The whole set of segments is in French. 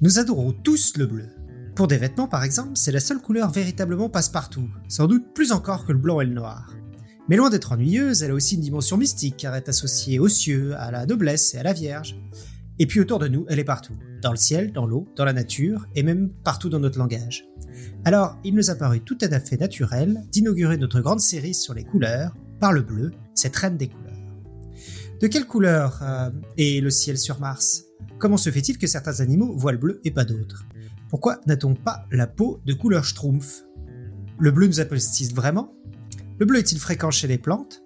Nous adorons tous le bleu. Pour des vêtements par exemple, c'est la seule couleur véritablement passe-partout, sans doute plus encore que le blanc et le noir. Mais loin d'être ennuyeuse, elle a aussi une dimension mystique car elle est associée aux cieux, à la noblesse et à la Vierge. Et puis autour de nous, elle est partout. Dans le ciel, dans l'eau, dans la nature, et même partout dans notre langage. Alors, il nous a paru tout à fait naturel d'inaugurer notre grande série sur les couleurs par le bleu, cette reine des couleurs. De quelle couleur euh, est le ciel sur Mars? Comment se fait-il que certains animaux voient le bleu et pas d'autres? Pourquoi n'a-t-on pas la peau de couleur schtroumpf? Le bleu nous appelle-t-il vraiment? Le bleu est-il fréquent chez les plantes?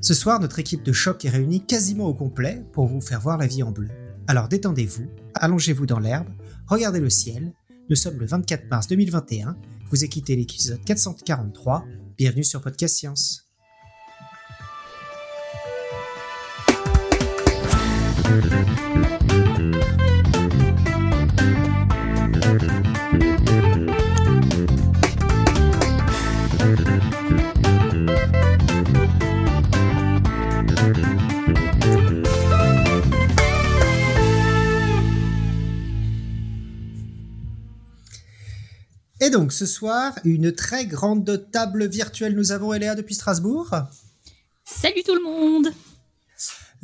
Ce soir, notre équipe de choc est réunie quasiment au complet pour vous faire voir la vie en bleu. Alors détendez-vous, allongez-vous dans l'herbe, regardez le ciel. Nous sommes le 24 mars 2021. Vous écoutez l'épisode 443. Bienvenue sur Podcast Science. Et donc ce soir, une très grande table virtuelle nous avons Eléa depuis Strasbourg. Salut tout le monde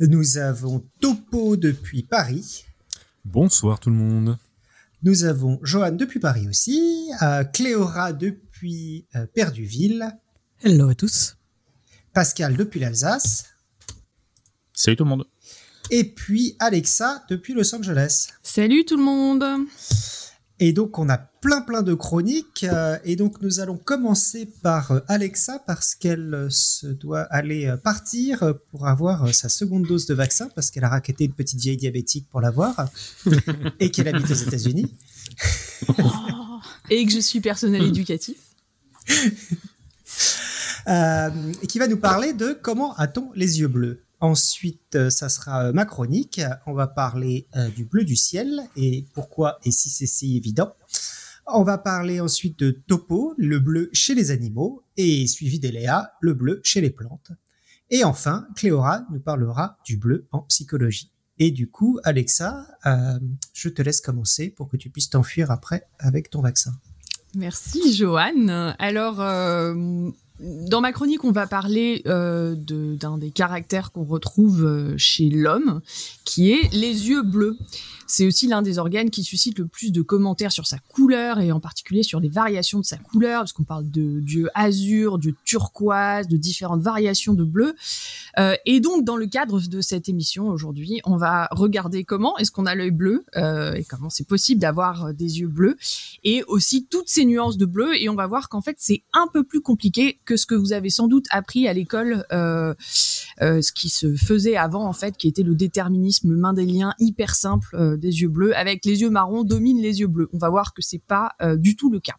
Nous avons Topo depuis Paris. Bonsoir tout le monde. Nous avons Johan depuis Paris aussi, euh, Cléora depuis euh, Perduville, Hello à tous. Pascal depuis l'Alsace, Salut tout le monde. et puis Alexa depuis Los Angeles. Salut tout le monde Et donc on a plein plein de chroniques euh, et donc nous allons commencer par euh, Alexa parce qu'elle euh, se doit aller partir pour avoir sa seconde dose de vaccin parce qu'elle a raquetté une petite vieille diabétique pour l'avoir et qu'elle habite aux États-Unis. Et que je suis personnel éducatif. Euh, et qui va nous parler de comment a-t-on les yeux bleus. Ensuite, ça sera ma chronique. On va parler euh, du bleu du ciel et pourquoi et si c'est si évident. On va parler ensuite de Topo, le bleu chez les animaux, et suivi d'Eléa, le bleu chez les plantes. Et enfin, Cléora nous parlera du bleu en psychologie. Et du coup, Alexa, euh, je te laisse commencer pour que tu puisses t'enfuir après avec ton vaccin. Merci Johan. Alors, euh, dans ma chronique, on va parler euh, d'un des caractères qu'on retrouve euh, chez l'homme, qui est les yeux bleus. C'est aussi l'un des organes qui suscite le plus de commentaires sur sa couleur et en particulier sur les variations de sa couleur, parce qu'on parle de dieu azur, dieu turquoise, de différentes variations de bleu. Euh, et donc, dans le cadre de cette émission aujourd'hui, on va regarder comment est-ce qu'on a l'œil bleu et comment c'est possible d'avoir des yeux bleus et aussi toutes ces nuances de bleu. Et on va voir qu'en fait, c'est un peu plus compliqué que ce que vous avez sans doute appris à l'école, euh, euh, ce qui se faisait avant, en fait, qui était le déterminisme mendélien hyper simple euh, des yeux bleus, avec les yeux marrons dominent les yeux bleus. On va voir que c'est pas du tout le cas.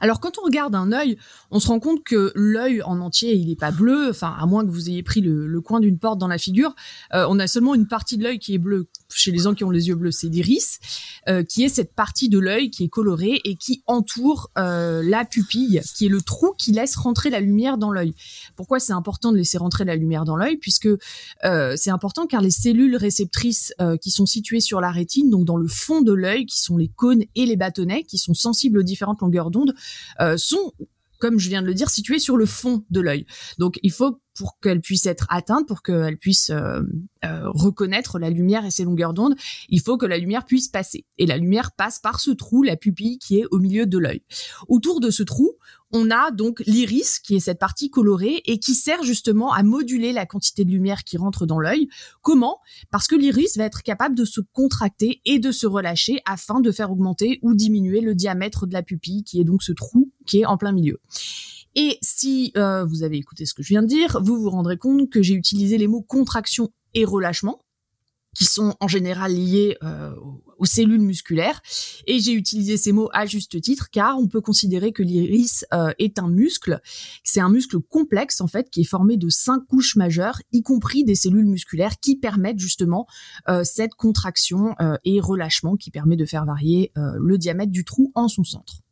Alors quand on regarde un œil, on se rend compte que l'œil en entier, il n'est pas bleu, enfin à moins que vous ayez pris le, le coin d'une porte dans la figure, on a seulement une partie de l'œil qui est bleue. Chez les gens qui ont les yeux bleus, c'est l'iris, euh, qui est cette partie de l'œil qui est colorée et qui entoure euh, la pupille, qui est le trou qui laisse rentrer la lumière dans l'œil. Pourquoi c'est important de laisser rentrer la lumière dans l'œil? Puisque euh, c'est important car les cellules réceptrices euh, qui sont situées sur la rétine, donc dans le fond de l'œil, qui sont les cônes et les bâtonnets, qui sont sensibles aux différentes longueurs d'onde, euh, sont comme je viens de le dire, situées sur le fond de l'œil. Donc, il faut pour qu'elles puissent être atteintes, pour qu'elles puissent euh, euh, reconnaître la lumière et ses longueurs d'onde, il faut que la lumière puisse passer. Et la lumière passe par ce trou, la pupille qui est au milieu de l'œil. Autour de ce trou, on a donc l'iris, qui est cette partie colorée et qui sert justement à moduler la quantité de lumière qui rentre dans l'œil. Comment? Parce que l'iris va être capable de se contracter et de se relâcher afin de faire augmenter ou diminuer le diamètre de la pupille, qui est donc ce trou qui est en plein milieu. Et si euh, vous avez écouté ce que je viens de dire, vous vous rendrez compte que j'ai utilisé les mots contraction et relâchement, qui sont en général liés euh, aux cellules musculaires. Et j'ai utilisé ces mots à juste titre, car on peut considérer que l'iris euh, est un muscle. C'est un muscle complexe, en fait, qui est formé de cinq couches majeures, y compris des cellules musculaires, qui permettent justement cette contraction et relâchement, qui permet de faire varier le diamètre du trou en son centre.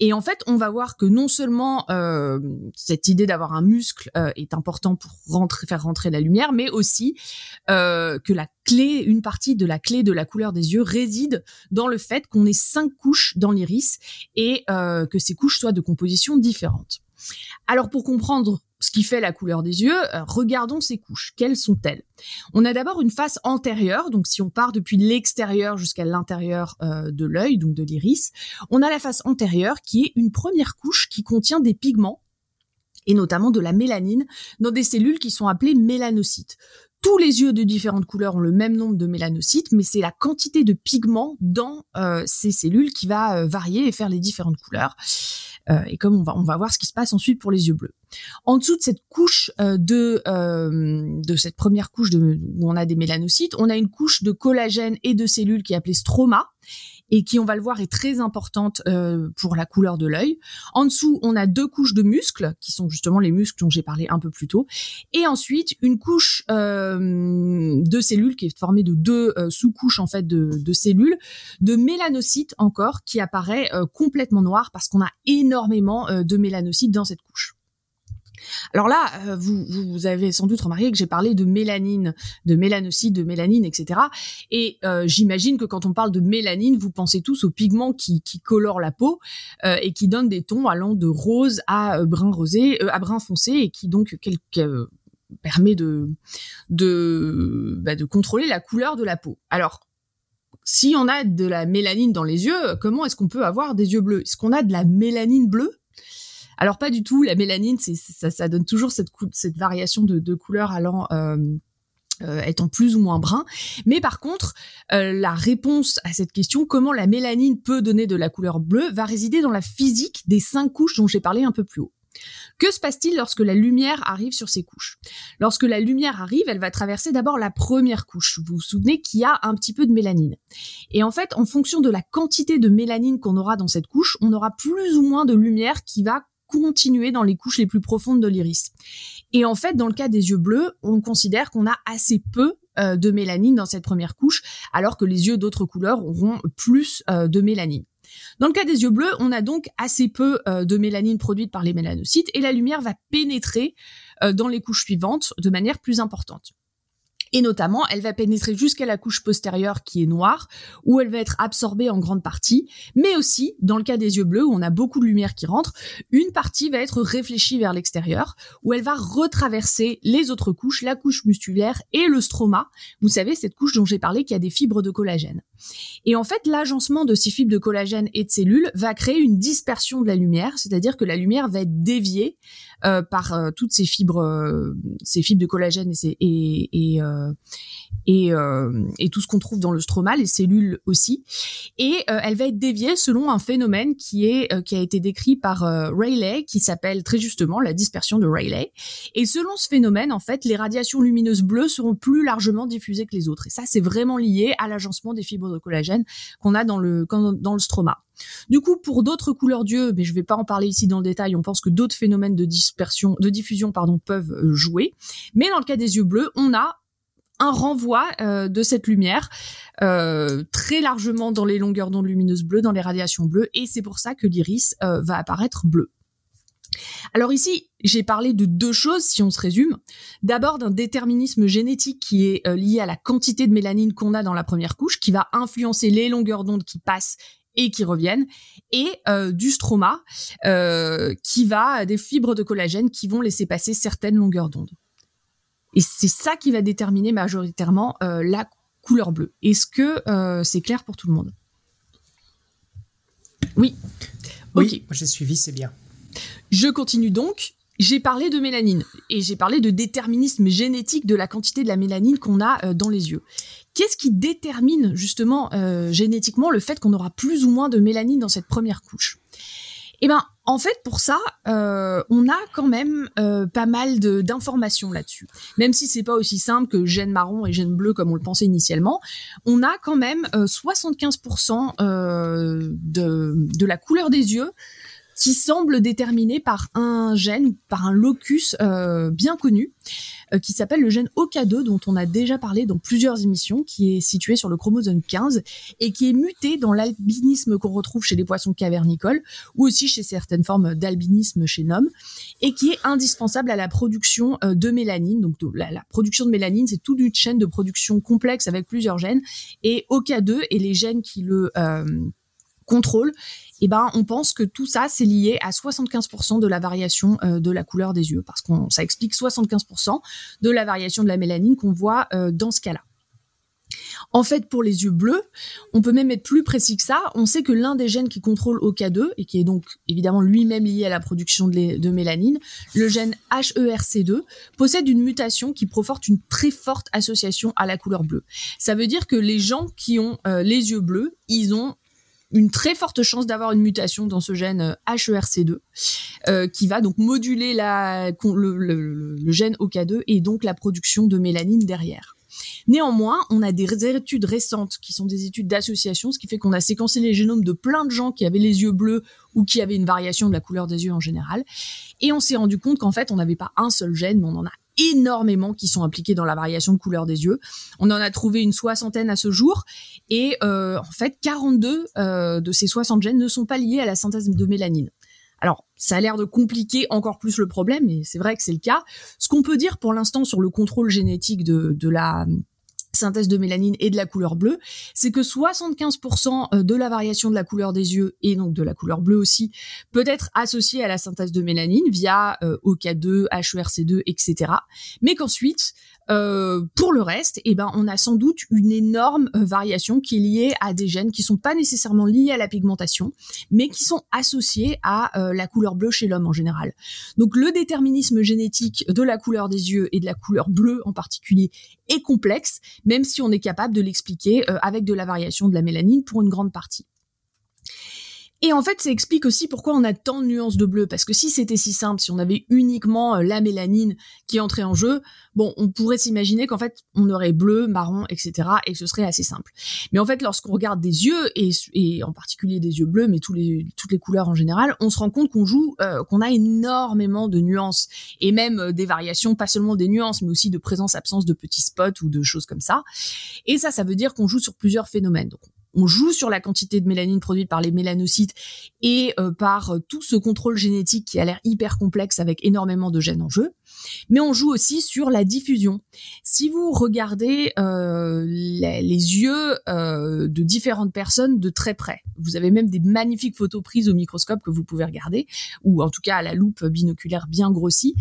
Et en fait, on va voir que non seulement euh, cette idée d'avoir un muscle euh, est important pour faire rentrer la lumière, mais aussi euh, que la clé, une partie de la clé de la couleur des yeux réside dans le fait qu'on ait cinq couches dans l'iris et que ces couches soient de composition différente. Alors pour comprendre ce qui fait la couleur des yeux, euh, regardons ces couches. Quelles sont-elles? On a d'abord une face antérieure, donc si on part depuis l'extérieur jusqu'à l'intérieur euh, de l'œil, donc de l'iris, on a la face antérieure qui est une première couche qui contient des pigments et notamment de la mélanine dans des cellules qui sont appelées mélanocytes. Tous les yeux de différentes couleurs ont le même nombre de mélanocytes, mais c'est la quantité de pigments dans euh, ces cellules qui va varier et faire les différentes couleurs. Euh, et comme on va, on va voir ce qui se passe ensuite pour les yeux bleus. En dessous de cette couche euh, de euh, de cette première couche de, où on a des mélanocytes, on a une couche de collagène et de cellules qui est appelée stroma et qui, on va le voir, est très importante euh, pour la couleur de l'œil. En dessous, on a deux couches de muscles, qui sont justement les muscles dont j'ai parlé un peu plus tôt. Et ensuite, une couche euh, de cellules qui est formée de deux euh, sous-couches en fait de, cellules, de mélanocytes encore, qui apparaît complètement noir parce qu'on a énormément de mélanocytes dans cette couche. Alors là, euh, vous, vous avez sans doute remarqué que j'ai parlé de mélanine, de mélanocytes, de mélanine, etc. Et euh, j'imagine que quand on parle de mélanine, vous pensez tous aux pigments qui, qui colorent la peau euh, et qui donnent des tons allant de rose à brun rosé, à brun foncé, et qui donc permet de de, bah, de contrôler la couleur de la peau. Alors si on a de la mélanine dans les yeux, comment est-ce qu'on peut avoir des yeux bleus? Est-ce qu'on a de la mélanine bleue? Alors pas du tout, la mélanine, c'est, ça, ça, donne toujours cette, variation de, de couleur allant euh, euh, étant plus ou moins brun. Mais par contre, euh, la réponse à cette question, comment la mélanine peut donner de la couleur bleue, va résider dans la physique des cinq couches dont j'ai parlé un peu plus haut. Que se passe-t-il lorsque la lumière arrive sur ces couches? Lorsque la lumière arrive, elle va traverser d'abord la première couche. Vous vous souvenez qu'il y a un petit peu de mélanine. Et en fait, en fonction de la quantité de mélanine qu'on aura dans cette couche, on aura plus ou moins de lumière qui va continuer dans les couches les plus profondes de l'iris. Et en fait, dans le cas des yeux bleus, on considère qu'on a assez peu euh, de mélanine dans cette première couche, alors que les yeux d'autres couleurs auront plus euh, de mélanine. Dans le cas des yeux bleus, on a donc assez peu euh, de mélanine produite par les mélanocytes et la lumière va pénétrer dans les couches suivantes de manière plus importante. Et notamment, elle va pénétrer jusqu'à la couche postérieure qui est noire, où elle va être absorbée en grande partie, mais aussi, dans le cas des yeux bleus, où on a beaucoup de lumière qui rentre, une partie va être réfléchie vers l'extérieur, où elle va retraverser les autres couches, la couche musculaire et le stroma. Vous savez, cette couche dont j'ai parlé qui a des fibres de collagène. Et en fait, l'agencement de ces fibres de collagène et de cellules va créer une dispersion de la lumière, c'est-à-dire que la lumière va être déviée euh, par euh, toutes ces fibres, euh, ces fibres de collagène et, et, tout ce qu'on trouve dans le stroma, les cellules aussi. Et elle va être déviée selon un phénomène qui est qui a été décrit par Rayleigh, qui s'appelle très justement la dispersion de Rayleigh. Et selon ce phénomène, en fait, les radiations lumineuses bleues seront plus largement diffusées que les autres. Et ça, c'est vraiment lié à l'agencement des fibres de collagène qu'on a dans le stroma. Du coup, pour d'autres couleurs d'yeux, mais je vais pas en parler ici dans le détail, on pense que d'autres phénomènes de dispersion, de diffusion, peuvent euh, jouer. Mais dans le cas des yeux bleus, on a un renvoi euh, de cette lumière euh, très largement dans les longueurs d'onde lumineuses bleues, dans les radiations bleues, et c'est pour ça que l'iris va apparaître bleu. Alors ici, j'ai parlé de deux choses, si on se résume. D'abord d'un déterminisme génétique qui est lié à la quantité de mélanine qu'on a dans la première couche, qui va influencer les longueurs d'onde qui passent et qui reviennent, et euh, du stroma euh, qui va des fibres de collagène qui vont laisser passer certaines longueurs d'onde. Et c'est ça qui va déterminer majoritairement euh, la couleur bleue. Est-ce que c'est clair pour tout le monde? Oui. Oui, j'ai suivi, c'est bien. Je continue donc. J'ai parlé de mélanine et j'ai parlé de déterminisme génétique de la quantité de la mélanine qu'on a dans les yeux. Qu'est-ce qui détermine justement euh, génétiquement le fait qu'on aura plus ou moins de mélanine dans cette première couche? Eh ben, en fait, pour ça, euh, on a quand même euh, pas mal d'informations là-dessus. Même si c'est pas aussi simple que gène marron et gène bleu comme on le pensait initialement, on a quand même 75% de, de la couleur des yeux qui semble déterminé par un gène, par un locus euh, bien connu, euh, qui s'appelle le gène OK2, dont on a déjà parlé dans plusieurs émissions, qui est situé sur le chromosome 15 et qui est muté dans l'albinisme qu'on retrouve chez les poissons cavernicoles ou aussi chez certaines formes d'albinisme chez l'homme, et qui est indispensable à la production euh, de mélanine. Donc la, production de mélanine, c'est toute une chaîne de production complexe avec plusieurs gènes, et OK2 et les gènes qui le euh, contrôlent eh ben, on pense que tout ça, c'est lié à 75% de la variation euh, de la couleur des yeux, parce qu'on ça explique 75% de la variation de la mélanine qu'on voit euh, dans ce cas-là. En fait, pour les yeux bleus, on peut même être plus précis que ça. On sait que l'un des gènes qui contrôle OK2, et qui est donc évidemment lui-même lié à la production de, de, mélanine, le gène HERC2, possède une mutation qui proforte une très forte association à la couleur bleue. Ça veut dire que les gens qui ont euh, les yeux bleus, ils ont une très forte chance d'avoir une mutation dans ce gène HERC2 euh, euh, qui va donc moduler la, le, le, le, gène OK2 et donc la production de mélanine derrière. Néanmoins, on a des études récentes qui sont des études d'association, ce qui fait qu'on a séquencé les génomes de plein de gens qui avaient les yeux bleus ou qui avaient une variation de la couleur des yeux en général. Et on s'est rendu compte qu'en fait, on n'avait pas un seul gène, mais on en a énormément qui sont impliqués dans la variation de couleur des yeux. On en a trouvé une soixantaine à ce jour et euh, en fait 42 euh, de ces 60 gènes ne sont pas liés à la synthèse de mélanine. Alors, ça a l'air de compliquer encore plus le problème, et c'est vrai que c'est le cas. Ce qu'on peut dire pour l'instant sur le contrôle génétique de, de la synthèse de mélanine et de la couleur bleue, c'est que 75% euh, de la variation de la couleur des yeux et donc de la couleur bleue aussi peut être associée à la synthèse de mélanine via euh, OK2, HERC2, etc. Mais qu'ensuite, euh, pour le reste, eh ben, on a sans doute une énorme euh, variation qui est liée à des gènes qui sont pas nécessairement liés à la pigmentation, mais qui sont associés à euh, la couleur bleue chez l'homme en général. Donc le déterminisme génétique de la couleur des yeux et de la couleur bleue en particulier est complexe, même si on est capable de l'expliquer avec de la variation de la mélanine pour une grande partie. Et en fait, ça explique aussi pourquoi on a tant de nuances de bleu. Parce que si c'était si simple, si on avait uniquement euh, la mélanine qui entrait en jeu, bon, on pourrait s'imaginer qu'en fait, on aurait bleu, marron, etc. et que ce serait assez simple. Mais en fait, lorsqu'on regarde des yeux, et, en particulier des yeux bleus, mais toutes les couleurs en général, on se rend compte qu'on joue, euh, qu'on a énormément de nuances. Et même euh, des variations, pas seulement des nuances, mais aussi de présence-absence de petits spots ou de choses comme ça. Et ça, ça veut dire qu'on joue sur plusieurs phénomènes. On joue sur la quantité de mélanine produite par les mélanocytes et euh, par euh, tout ce contrôle génétique qui a l'air hyper complexe avec énormément de gènes en jeu. Mais on joue aussi sur la diffusion. Si vous regardez euh, les, yeux euh, de différentes personnes de très près, vous avez même des magnifiques photos prises au microscope que vous pouvez regarder, ou en tout cas à la loupe binoculaire bien grossie,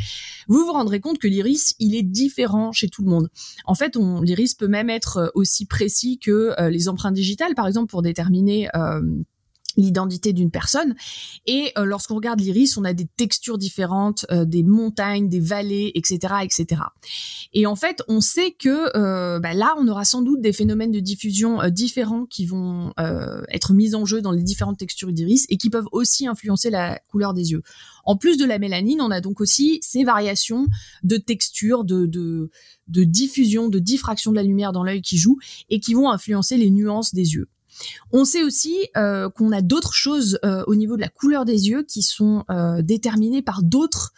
vous vous rendrez compte que l'iris, il est différent chez tout le monde. En fait, l'iris peut même être aussi précis que euh, les empreintes digitales, par exemple, pour déterminer l'identité d'une personne. Et euh, lorsqu'on regarde l'iris, on a des textures différentes, euh, des montagnes, des vallées, etc., etc. Et en fait, on sait que euh, bah là, on aura sans doute des phénomènes de diffusion euh, différents qui vont euh, être mis en jeu dans les différentes textures d'iris et qui peuvent aussi influencer la couleur des yeux. En plus de la mélanine, on a donc aussi ces variations de texture, de, de, de diffusion, de diffraction de la lumière dans l'œil qui jouent et qui vont influencer les nuances des yeux. On sait aussi euh, qu'on a d'autres choses euh, au niveau de la couleur des yeux qui sont euh, déterminées par d'autres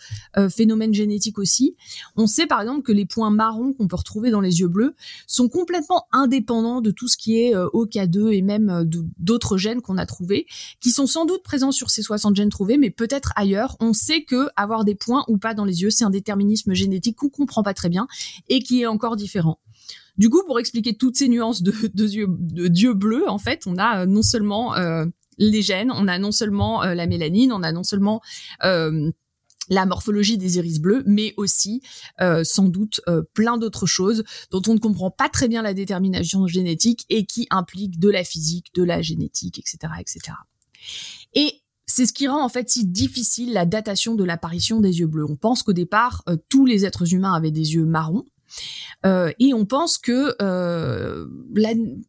phénomènes génétiques aussi. On sait par exemple que les points marrons qu'on peut retrouver dans les yeux bleus sont complètement indépendants de tout ce qui est euh, OK2 et même d'autres gènes qu'on a trouvés, qui sont sans doute présents sur ces 60 gènes trouvés, mais peut-être ailleurs. On sait que avoir des points ou pas dans les yeux, c'est un déterminisme génétique qu'on comprend pas très bien et qui est encore différent. Du coup, pour expliquer toutes ces nuances de, de, yeux, de bleu, en fait, on a euh, non seulement euh, les gènes, on a non seulement euh, la mélanine, on a non seulement la morphologie des iris bleus, mais aussi sans doute plein d'autres choses dont on ne comprend pas très bien la détermination génétique et qui impliquent de la physique, de la génétique, etc., etc. Et c'est ce qui rend en fait si difficile la datation de l'apparition des yeux bleus. On pense qu'au départ, euh, tous les êtres humains avaient des yeux marrons, euh, et on pense que euh,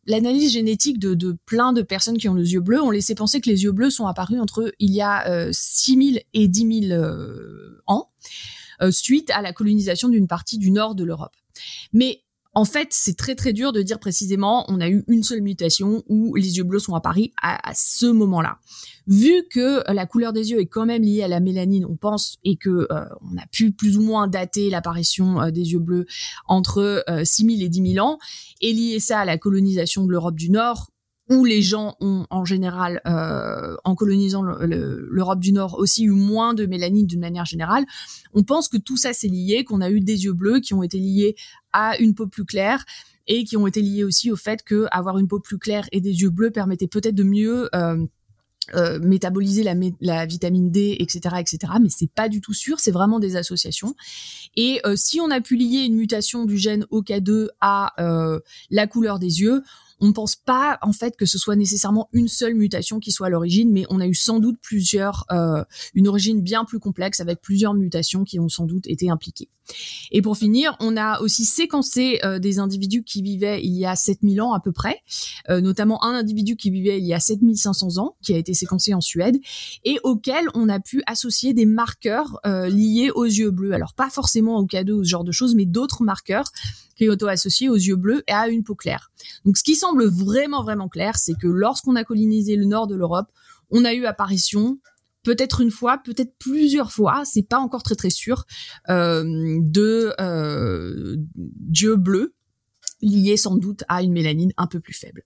l'analyse génétique de, de, plein de personnes qui ont les yeux bleus ont laissé penser que les yeux bleus sont apparus entre il y a euh, 6000 et 10 000 euh, ans, suite à la colonisation d'une partie du nord de l'Europe. Mais en fait, c'est très très dur de dire précisément on a eu une seule mutation où les yeux bleus sont apparus à, ce moment-là. Vu que la couleur des yeux est quand même liée à la mélanine, on pense et que on a pu plus ou moins dater l'apparition des yeux bleus entre 6000 et 10 000 ans et lier ça à la colonisation de l'Europe du Nord où les gens ont en général, euh, en colonisant l'Europe du Nord, aussi eu moins de mélanine d'une manière générale. On pense que tout ça c'est lié, qu'on a eu des yeux bleus qui ont été liés à une peau plus claire et qui ont été liés aussi au fait que avoir une peau plus claire et des yeux bleus permettait peut-être de mieux euh, euh, métaboliser la, vitamine D, etc., etc. Mais c'est pas du tout sûr, c'est vraiment des associations. Et si on a pu lier une mutation du gène OK2 à la couleur des yeux, on ne pense pas en fait que ce soit nécessairement une seule mutation qui soit à l'origine, mais on a eu sans doute plusieurs, euh, une origine bien plus complexe avec plusieurs mutations qui ont sans doute été impliquées. Et pour finir, on a aussi séquencé euh, des individus qui vivaient il y a 7000 ans à peu près, euh, notamment un individu qui vivait il y a 7500 ans, qui a été séquencé en Suède, et auquel on a pu associer des marqueurs liés aux yeux bleus. Alors pas forcément au cadeau ou ce genre de choses, mais d'autres marqueurs qui auto-associé aux yeux bleus et à une peau claire. Donc ce qui semble vraiment vraiment clair, c'est que lorsqu'on a colonisé le nord de l'Europe, on a eu apparition peut-être une fois, peut-être plusieurs fois, c'est pas encore très très sûr, euh, de dieux bleus liés sans doute à une mélanine un peu plus faible.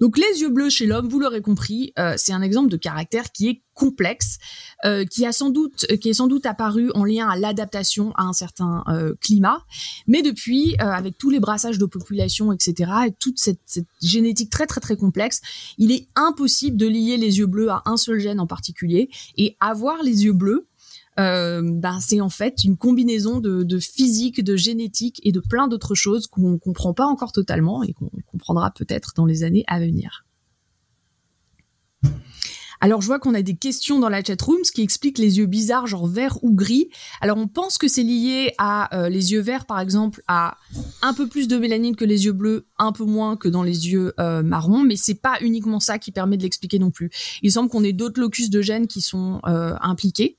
Donc les yeux bleus chez l'homme, vous l'aurez compris, euh, c'est un exemple de caractère qui est complexe, euh, qui a sans doute, qui est sans doute apparu en lien à l'adaptation à un certain euh, climat, mais depuis, avec tous les brassages de population, etc., et toute cette, cette, génétique très très très complexe, il est impossible de lier les yeux bleus à un seul gène en particulier et avoir les yeux bleus euh, ben, c'est en fait une combinaison de, de, physique, de génétique et de plein d'autres choses qu'on comprend pas encore totalement et qu'on comprendra peut-être dans les années à venir. Alors je vois qu'on a des questions dans la chatroom, ce qui explique les yeux bizarres, genre vert ou gris. Alors on pense que c'est lié à euh, les yeux verts, par exemple, à un peu plus de mélanine que les yeux bleus, un peu moins que dans les yeux euh, marrons, mais c'est pas uniquement ça qui permet de l'expliquer non plus. Il semble qu'on ait d'autres locus de gènes qui sont euh, impliqués,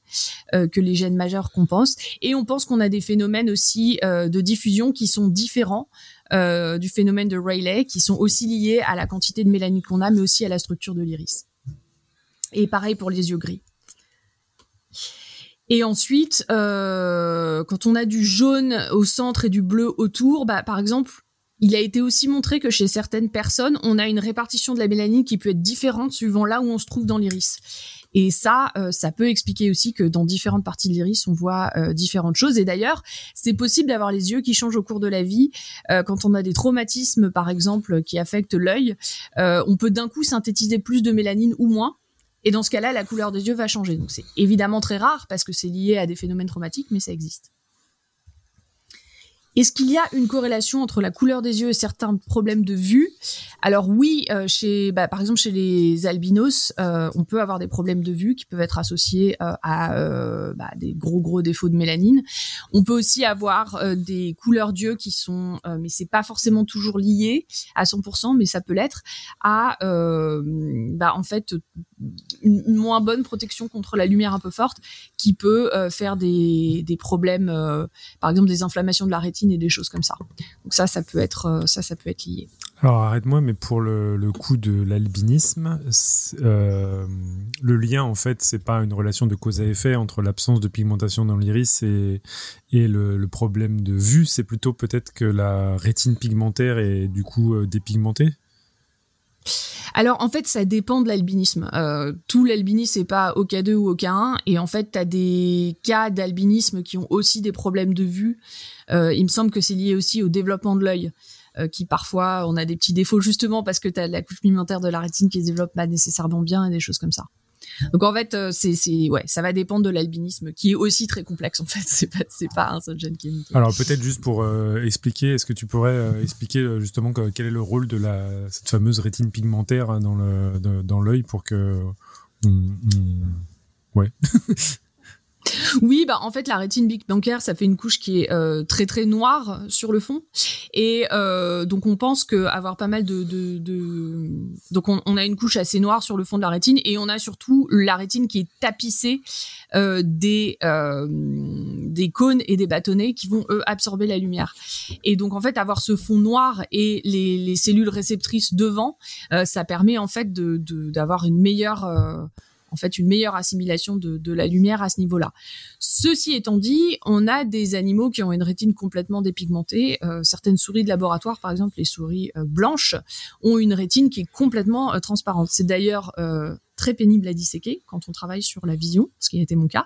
que les gènes majeurs qu'on pense, et on pense qu'on a des phénomènes aussi de diffusion qui sont différents. du phénomène de Rayleigh, qui sont aussi liés à la quantité de mélanine qu'on a, mais aussi à la structure de l'iris. Et pareil pour les yeux gris. Et ensuite, euh, quand on a du jaune au centre et du bleu autour, bah, par exemple, il a été aussi montré que chez certaines personnes, on a une répartition de la mélanine qui peut être différente suivant là où on se trouve dans l'iris. Et ça, euh, ça peut expliquer aussi que dans différentes parties de l'iris, on voit euh, différentes choses. Et d'ailleurs, c'est possible d'avoir les yeux qui changent au cours de la vie. quand on a des traumatismes, par exemple, qui affectent l'œil, on peut d'un coup synthétiser plus de mélanine ou moins. Et dans ce cas-là, la couleur des yeux va changer. Donc c'est évidemment très rare parce que c'est lié à des phénomènes traumatiques, mais ça existe. Est-ce qu'il y a une corrélation entre la couleur des yeux et certains problèmes de vue? Alors oui, euh, bah, par exemple chez les albinos, euh, on peut avoir des problèmes de vue qui peuvent être associés euh, à bah, des gros gros défauts de mélanine. On peut aussi avoir des couleurs d'yeux qui sont, mais c'est pas forcément toujours lié à 100%, mais ça peut l'être à, bah, en fait, une, moins bonne protection contre la lumière un peu forte, qui peut faire des, des problèmes, par exemple des inflammations de la rétine et des choses comme ça. Donc ça, ça peut être, euh, ça, ça peut être lié. Alors arrête-moi, mais pour le, le coup de l'albinisme, euh, le lien en fait, c'est pas une relation de cause à effet entre l'absence de pigmentation dans l'iris et, et le, problème de vue, c'est plutôt peut-être que la rétine pigmentaire est du coup euh, dépigmentée alors en fait, ça dépend de l'albinisme. Euh, tout l'albinisme n'est pas au K2 ou au K1, et en fait, tu as des cas d'albinisme qui ont aussi des problèmes de vue. Euh, il me semble que c'est lié aussi au développement de l'œil, euh, qui parfois on a des petits défauts justement parce que tu as la couche pigmentaire de la rétine qui se développe pas nécessairement bien et des choses comme ça. Donc en fait, euh, c'est ouais, ça va dépendre de l'albinisme qui est aussi très complexe en fait. C'est pas pas un seul gène qui Alors peut-être juste pour euh, expliquer, est-ce que tu pourrais euh, expliquer justement quel est le rôle de la cette fameuse rétine pigmentaire dans le dans l'œil pour que ouais. Oui, bah en fait la rétine bancaire, ça fait une couche qui est euh, très très noire sur le fond, et euh, donc on pense que avoir pas mal de, de, de... donc on, on, a une couche assez noire sur le fond de la rétine, et on a surtout la rétine qui est tapissée euh, des euh, des cônes et des bâtonnets qui vont eux absorber la lumière. Et donc en fait avoir ce fond noir et les, les cellules réceptrices devant, euh, ça permet en fait de d'avoir une meilleure en fait une meilleure assimilation de, la lumière à ce niveau-là. Ceci étant dit, on a des animaux qui ont une rétine complètement dépigmentée. Euh, certaines souris de laboratoire, par exemple les souris euh, blanches, ont une rétine qui est complètement euh, transparente. C'est d'ailleurs très pénible à disséquer quand on travaille sur la vision, ce qui a été mon cas.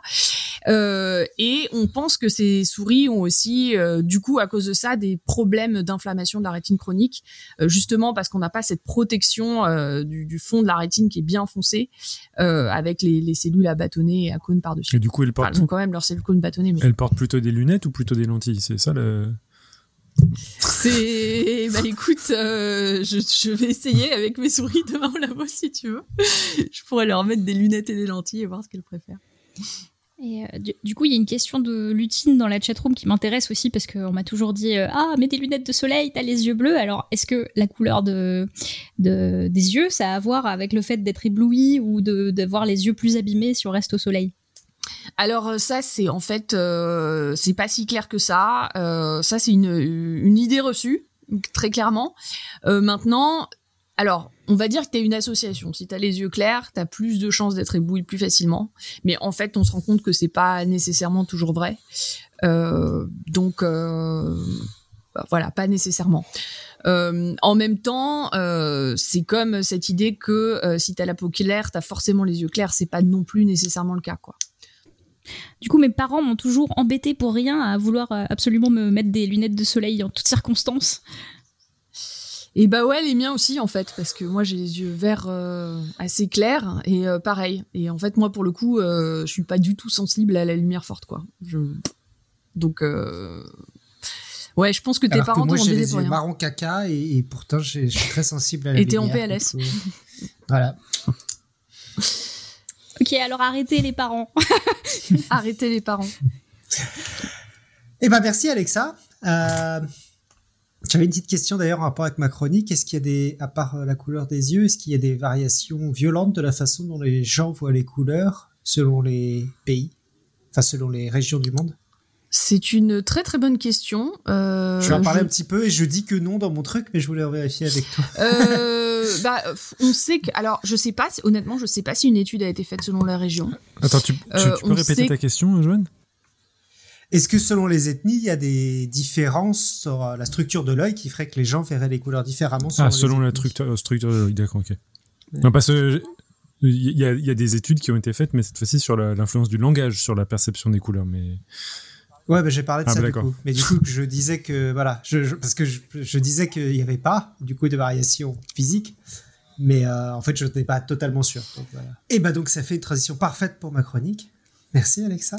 Euh, et on pense que ces souris ont aussi, euh, du coup, à cause de ça, des problèmes d'inflammation de la rétine chronique, euh, justement parce qu'on n'a pas cette protection du, du, fond de la rétine qui est bien foncée, avec les, les, cellules à bâtonner et à cône par-dessus. Et du coup, elles portent... Enfin, ont quand même leurs cellules cônes bâtonnées. Mais... Elles portent plutôt des lunettes ou plutôt des lentilles? C'est ça le... C'est bah écoute, euh, je, vais essayer avec mes souris demain au labo si tu veux. Je pourrais leur mettre des lunettes et des lentilles et voir ce qu'elles préfèrent. Et euh, du, coup, il y a une question de Lutine dans la chatroom qui m'intéresse aussi parce qu'on m'a toujours dit euh, ah mets des lunettes de soleil, t'as les yeux bleus. Alors est-ce que la couleur de, de, des yeux, ça a à voir avec le fait d'être ébloui ou d'avoir les yeux plus abîmés si on reste au soleil? Alors euh, ça c'est en fait euh, c'est pas si clair que ça. Euh, ça c'est une, idée reçue très clairement. Maintenant, alors on va dire que tu as une association. Si tu as les yeux clairs, tu as plus de chances d'être ébloui plus facilement. Mais en fait, on se rend compte que c'est pas nécessairement toujours vrai. Donc bah, voilà, pas nécessairement. En même temps, c'est comme cette idée que euh, si t'as la peau claire, t'as forcément les yeux clairs. C'est pas non plus nécessairement le cas, quoi. Du coup, mes parents m'ont toujours embêté pour rien à vouloir euh, absolument me mettre des lunettes de soleil en toutes circonstances. Et bah ouais, les miens aussi en fait, parce que moi j'ai les yeux verts euh, assez clairs et euh, pareil. Et en fait, moi pour le coup, euh, je suis pas du tout sensible à la lumière forte quoi. Je... Donc euh... ouais, je pense que tes Alors parents que moi t'ont j'ai embêté les pour yeux rien. marron caca et, et pourtant je suis très sensible à la Et t'es en lumière, PLS. donc, euh, Voilà. Ok, alors arrêtez les parents. Arrêtez les parents. Eh ben merci Alexa. Euh, J'avais une petite question d'ailleurs en rapport avec ma chronique. Est-ce qu'il y a des, à part euh, la couleur des yeux, est-ce qu'il y a des variations violentes de la façon dont les gens voient les couleurs selon les pays, enfin selon les régions du monde? C'est une très très bonne question. Euh, Je vais en parler je- un petit peu et je dis que non dans mon truc, mais je voulais en vérifier avec toi. Euh, bah, f- on sait que. Alors, je sais pas. Honnêtement, je sais pas si une étude a été faite selon la région. Attends, tu, tu- Euh, tu peux répéter ta question, Joanne? Est-ce que selon les ethnies, il y a des différences sur euh, la structure de l'œil qui ferait que les gens verraient les couleurs différemment selon Ah, les selon la structure, structure de l'œil, d'accord, ok. Non, parce que il y, a- il y a des études qui ont été faites, mais cette fois-ci sur l'influence du langage sur la perception des couleurs. Mais Ouais, bah, j'ai parlé de Ah, ça bah, du coup. Mais du coup, je disais que voilà, je, je- parce que je, je disais qu'il n'y avait pas du coup de variation physique, mais euh, en fait, je n'étais pas totalement sûr. Donc, voilà. Et bah donc, ça fait une transition parfaite pour ma chronique. Merci Alexa.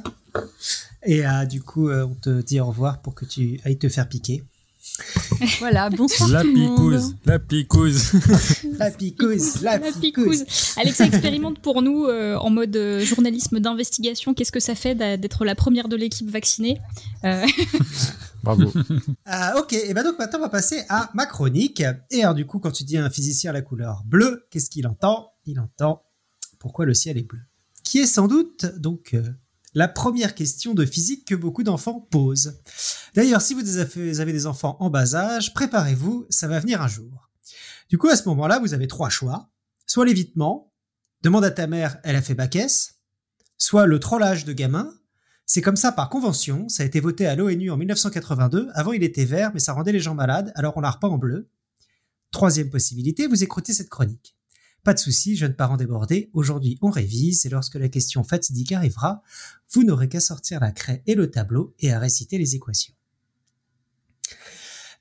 Et euh, du coup, euh, on te dit au revoir pour que tu ailles te faire piquer. Voilà. Bonsoir la tout le monde. picouse, la picouse. La picouse, la, La picouse. Alexa expérimente pour nous euh, en mode euh, journalisme d'investigation. Qu'est-ce que ça fait d'être la première de l'équipe vaccinée Euh, Bravo. Euh, ok, et ben donc maintenant on va passer à ma chronique. Et alors du coup, quand tu dis à un physicien la couleur bleue, qu'est-ce qu'il entend? Il entend pourquoi le ciel est bleu. Qui est sans doute donc euh, la première question de physique que beaucoup d'enfants posent. D'ailleurs, si vous avez des enfants en bas âge, préparez-vous, ça va venir un jour. Du coup, à ce moment-là, vous avez trois choix. Soit l'évitement, demande à ta mère, elle a fait S, soit le trollage de gamin, c'est comme ça par convention, ça a été voté à l'ONU en 1982, avant il était vert mais ça rendait les gens malades, alors on l'a repeint en bleu. Troisième possibilité, vous écoutez cette chronique. Pas de souci, jeunes parents débordés, aujourd'hui on révise et lorsque la question fatidique arrivera, vous n'aurez qu'à sortir la craie et le tableau et à réciter les équations.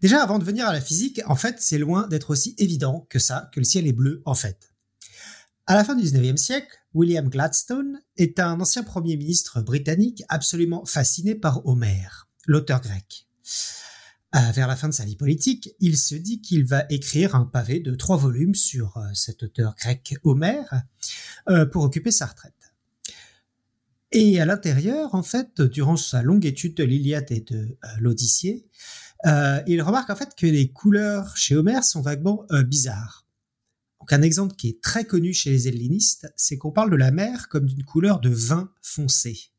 Déjà avant de venir à la physique, en fait c'est loin d'être aussi évident que ça, que le ciel est bleu en fait. À la fin du 19e siècle, William Gladstone est un ancien premier ministre britannique absolument fasciné par Homère, l'auteur grec. Euh, vers la fin de sa vie politique, il se dit qu'il va écrire un pavé de trois volumes sur euh, cet auteur grec Homère euh, pour occuper sa retraite. Et à l'intérieur, en fait, durant sa longue étude de l'Iliade et de l'Odyssée, euh, il remarque en fait que les couleurs chez Homère sont vaguement euh, bizarres. Donc un exemple qui est très connu chez les hellénistes, c'est qu'on parle de la mer comme d'une couleur de vin foncé.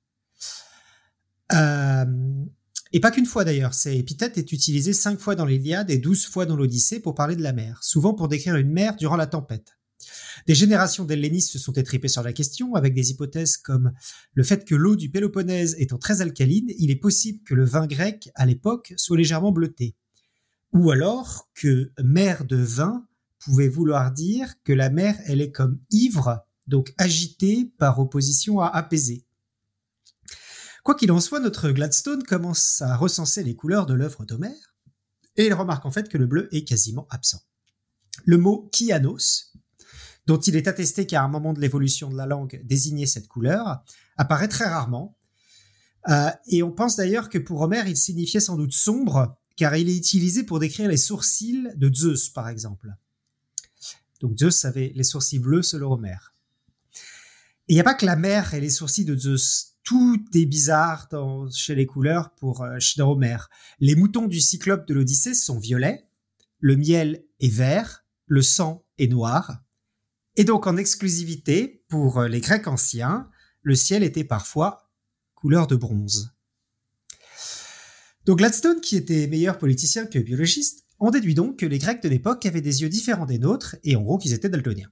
et pas qu'une fois d'ailleurs, cette épithète est utilisée cinq fois dans l'Iliade et douze fois dans l'Odyssée pour parler de la mer, souvent pour décrire une mer durant la tempête. Des générations d'hellénistes se sont étripées sur la question, avec des hypothèses comme le fait que l'eau du Péloponnèse étant très alcaline, il est possible que le vin grec, à l'époque, soit légèrement bleuté. Ou alors que mer de vin pouvait vouloir dire que la mer, elle est comme ivre, donc agitée par opposition à apaisée. Quoi qu'il en soit, notre Gladstone commence à recenser les couleurs de l'œuvre d'Homère, et il remarque en fait que le bleu est quasiment absent. Le mot kianos, dont il est attesté qu'à un moment de l'évolution de la langue désignait cette couleur, apparaît très rarement. Euh, et on pense d'ailleurs que pour Homère, il signifiait sans doute sombre, car il est utilisé pour décrire les sourcils de Zeus, par exemple. Donc Zeus avait les sourcils bleus selon Homère. Et il n'y a pas que la mer et les sourcils de Zeus. Tout est bizarre chez les couleurs pour euh, Homère. Les moutons du cyclope de l'Odyssée sont violets, le miel est vert, le sang est noir, et donc en exclusivité, pour euh, les Grecs anciens, le ciel était parfois couleur de bronze. Donc Gladstone, qui était meilleur politicien que biologiste, en déduit donc que les Grecs de l'époque avaient des yeux différents des nôtres, et en gros qu'ils étaient daltoniens.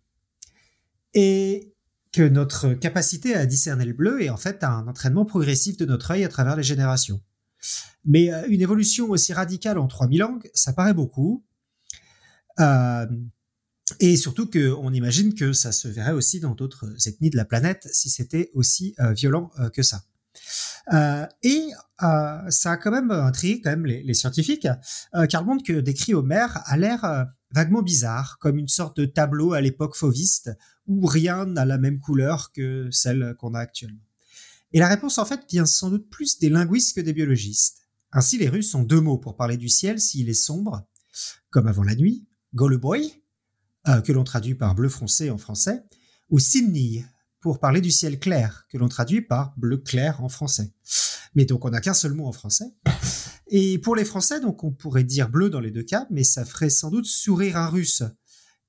Et que notre capacité à discerner le bleu est en fait un entraînement progressif de notre œil à travers les générations. Mais euh, une évolution aussi radicale en 3000 langues, ça paraît beaucoup. Euh, et surtout qu'on imagine que ça se verrait aussi dans d'autres ethnies de la planète si c'était aussi euh, violent euh, que ça. Euh, et ça a quand même intrigué quand même les, scientifiques, car le monde que décrit Homer a l'air vaguement bizarre, comme une sorte de tableau à l'époque fauviste où rien n'a la même couleur que celle qu'on a actuellement. Et la réponse en fait vient sans doute plus des linguistes que des biologistes. Ainsi, les Russes ont deux mots pour parler du ciel s'il est sombre, comme avant la nuit, Goluboy, euh, que l'on traduit par bleu foncé en français, ou Sydney, pour parler du ciel clair, que l'on traduit par bleu clair en français. Mais donc on n'a qu'un seul mot en français. Et pour les Français, donc on pourrait dire bleu dans les deux cas, mais ça ferait sans doute sourire un Russe,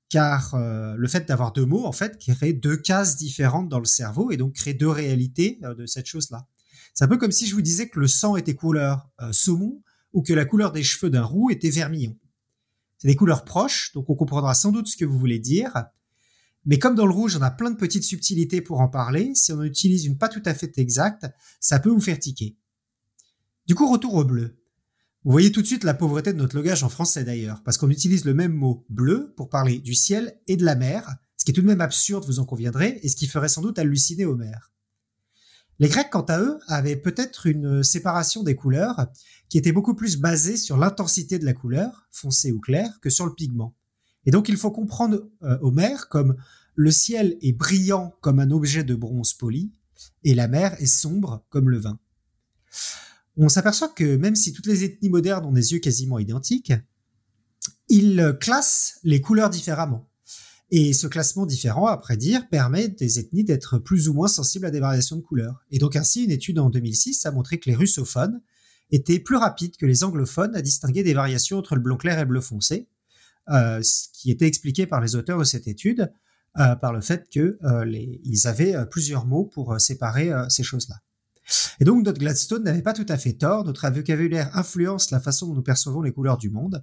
car euh, le fait d'avoir deux mots, en fait, crée deux cases différentes dans le cerveau et donc crée deux réalités euh, de cette chose-là. C'est un peu comme si je vous disais que le sang était couleur saumon ou que la couleur des cheveux d'un roux était vermillon. C'est des couleurs proches, donc on comprendra sans doute ce que vous voulez dire. Mais comme dans le rouge, on a plein de petites subtilités pour en parler, si on utilise une pas tout à fait exacte, ça peut vous faire tiquer. Du coup, retour au bleu. Vous voyez tout de suite la pauvreté de notre logage en français d'ailleurs, parce qu'on utilise le même mot bleu pour parler du ciel et de la mer, ce qui est tout de même absurde, vous en conviendrez, et ce qui ferait sans doute halluciner Homère. Les Grecs, quant à eux, avaient peut-être une séparation des couleurs qui était beaucoup plus basée sur l'intensité de la couleur, foncée ou claire, que sur le pigment. Et donc il faut comprendre euh, Homère comme le ciel est brillant comme un objet de bronze poli, et la mer est sombre comme le vin. On s'aperçoit que même si toutes les ethnies modernes ont des yeux quasiment identiques, ils classent les couleurs différemment. Et ce classement différent, après dire, permet des ethnies d'être plus ou moins sensibles à des variations de couleurs. Et donc ainsi, une étude en 2006 a montré que les russophones étaient plus rapides que les anglophones à distinguer des variations entre le bleu clair et le bleu foncé, euh, ce qui était expliqué par les auteurs de cette étude euh, par le fait qu'ils euh, avaient plusieurs mots pour séparer ces choses-là. Et donc notre Gladstone n'avait pas tout à fait tort, notre vocabulaire influence la façon dont nous percevons les couleurs du monde,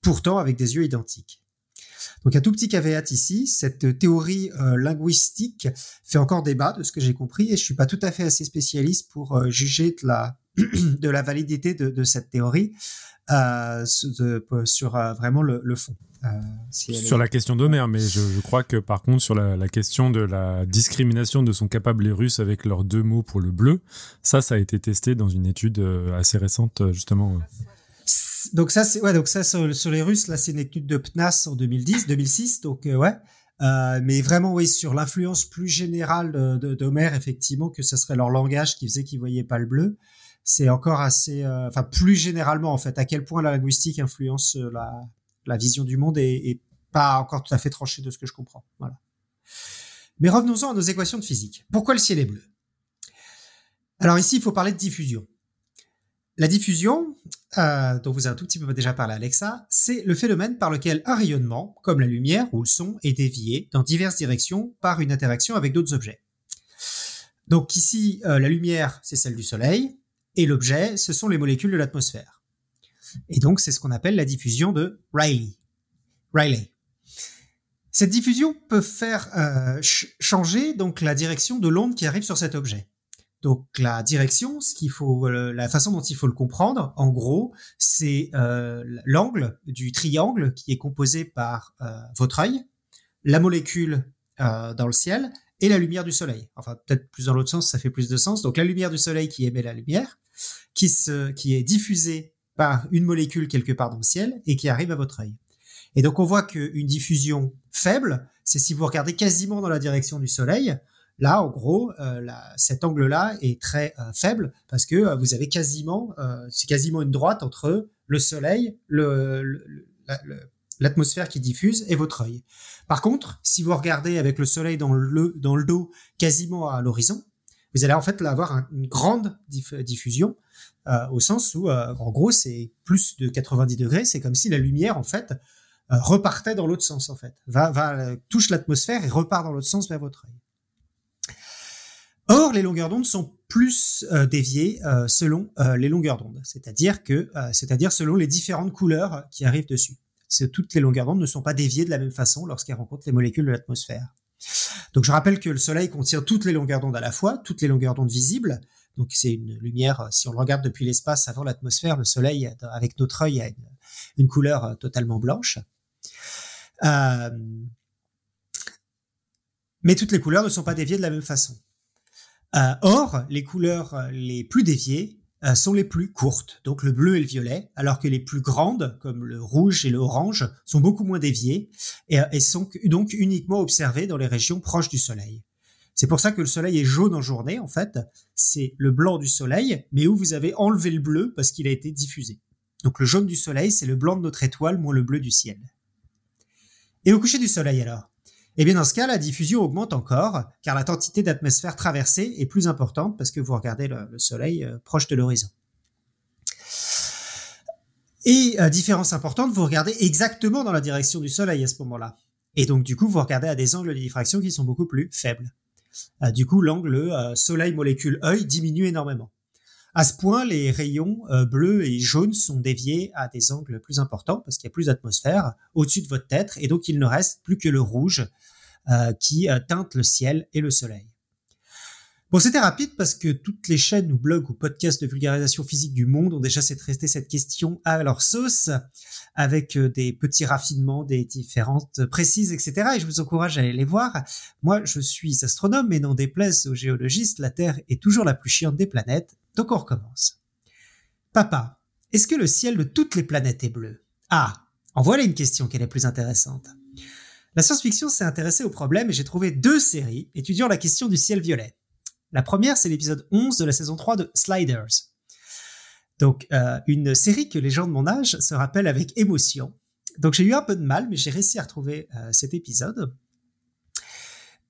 pourtant avec des yeux identiques. Donc un tout petit caveat ici, cette théorie euh, linguistique fait encore débat de ce que j'ai compris et je suis pas tout à fait assez spécialiste pour euh, juger de la de la validité de, cette théorie euh, sur vraiment le, fond. sur la question d'Homère, mais je, crois que par contre sur la, question de la discrimination de son capable les Russes avec leurs deux mots pour le bleu, ça, ça a été testé dans une étude assez récente justement donc ça, c'est ouais, donc ça sur, les Russes, là, c'est une étude de PNAS en 2010, 2006, donc euh, ouais. Euh, mais vraiment, oui, sur l'influence plus générale d'Homère, effectivement, que ce serait leur langage qui faisait qu'ils voyaient pas le bleu. C'est encore assez, euh, enfin, plus généralement, en fait, à quel point la linguistique influence la, vision du monde est, pas encore tout à fait tranchée de ce que je comprends. Voilà. Mais revenons-en à nos équations de physique. Pourquoi le ciel est bleu? Alors ici, il faut parler de diffusion. La diffusion, euh, dont vous avez un tout petit peu déjà parlé Alexa, c'est le phénomène par lequel un rayonnement, comme la lumière ou le son, est dévié dans diverses directions par une interaction avec d'autres objets. Donc ici, euh, la lumière, c'est celle du Soleil, et l'objet, ce sont les molécules de l'atmosphère. Et donc, c'est ce qu'on appelle la diffusion de Rayleigh. Rayleigh. Cette diffusion peut faire euh, changer donc la direction de l'onde qui arrive sur cet objet. Donc la direction, ce qu'il faut, euh, la façon dont il faut le comprendre, en gros, c'est euh, l'angle du triangle qui est composé par euh, votre œil, la molécule dans le ciel et la lumière du soleil. Enfin, peut-être plus dans l'autre sens, ça fait plus de sens. Donc la lumière du soleil qui émet la lumière, qui se, qui est diffusée par une molécule quelque part dans le ciel et qui arrive à votre œil. Et donc on voit qu'une diffusion faible, c'est si vous regardez quasiment dans la direction du soleil, Là, en gros, euh, cet angle-là est très euh, faible parce que euh, vous avez quasiment, c'est quasiment une droite entre le Soleil, l'atmosphère qui diffuse et votre œil. Par contre, si vous regardez avec le Soleil dans le, dans le dos, quasiment à l'horizon, vous allez en fait avoir une grande diffusion au sens où, en gros, c'est plus de 90 degrés. C'est comme si la lumière, en fait, repartait dans l'autre sens, en fait, va, va touche l'atmosphère et repart dans l'autre sens vers votre œil. Or, les longueurs d'onde sont plus euh, déviées euh, selon euh, les longueurs d'onde, c'est-à-dire que, c'est-à-dire selon les différentes couleurs qui arrivent dessus. Toutes les longueurs d'onde ne sont pas déviées de la même façon lorsqu'elles rencontrent les molécules de l'atmosphère. Donc, je rappelle que le Soleil contient toutes les longueurs d'onde à la fois, toutes les longueurs d'onde visibles. Donc, c'est une lumière. Si on le regarde depuis l'espace avant l'atmosphère, le Soleil, avec notre œil, a une, une couleur totalement blanche. mais toutes les couleurs ne sont pas déviées de la même façon. Euh, or, les couleurs euh, les plus déviées euh, sont les plus courtes, donc le bleu et le violet, alors que les plus grandes, comme le rouge et l'orange, sont beaucoup moins déviées et, sont donc uniquement observées dans les régions proches du Soleil. C'est pour ça que le Soleil est jaune en journée, en fait, c'est le blanc du Soleil, mais où vous avez enlevé le bleu parce qu'il a été diffusé. Donc le jaune du Soleil, c'est le blanc de notre étoile moins le bleu du ciel. Et au coucher du Soleil alors? Eh bien dans ce cas, la diffusion augmente encore, car la quantité d'atmosphère traversée est plus importante parce que vous regardez le, Soleil euh, proche de l'horizon. Et euh, différence importante, vous regardez exactement dans la direction du Soleil à ce moment-là. Et donc du coup, vous regardez à des angles de diffraction qui sont beaucoup plus faibles. Euh, du coup, l'angle Soleil-molécule-œil diminue énormément. À ce point, les rayons bleus et jaunes sont déviés à des angles plus importants parce qu'il y a plus d'atmosphère au-dessus de votre tête et donc il ne reste plus que le rouge euh, qui euh, teinte le ciel et le soleil. Bon, c'était rapide parce que toutes les chaînes ou blogs ou podcasts de vulgarisation physique du monde ont déjà traité cette question à leur sauce, avec euh, des petits raffinements, des différentes précises, etc. Et je vous encourage à aller les voir. Moi, je suis astronome, mais non déplaise aux géologistes, la Terre est toujours la plus chiante des planètes, donc on recommence. Papa, est-ce que le ciel de toutes les planètes est bleu? Ah, en voilà une question qui est la plus intéressante. La science-fiction s'est intéressée au problème et j'ai trouvé deux séries étudiant la question du ciel violet. La première, c'est l'épisode 11 de la saison 3 de Sliders. Donc, euh, une série que les gens de mon âge se rappellent avec émotion. Donc, j'ai eu un peu de mal, mais j'ai réussi à retrouver euh, cet épisode.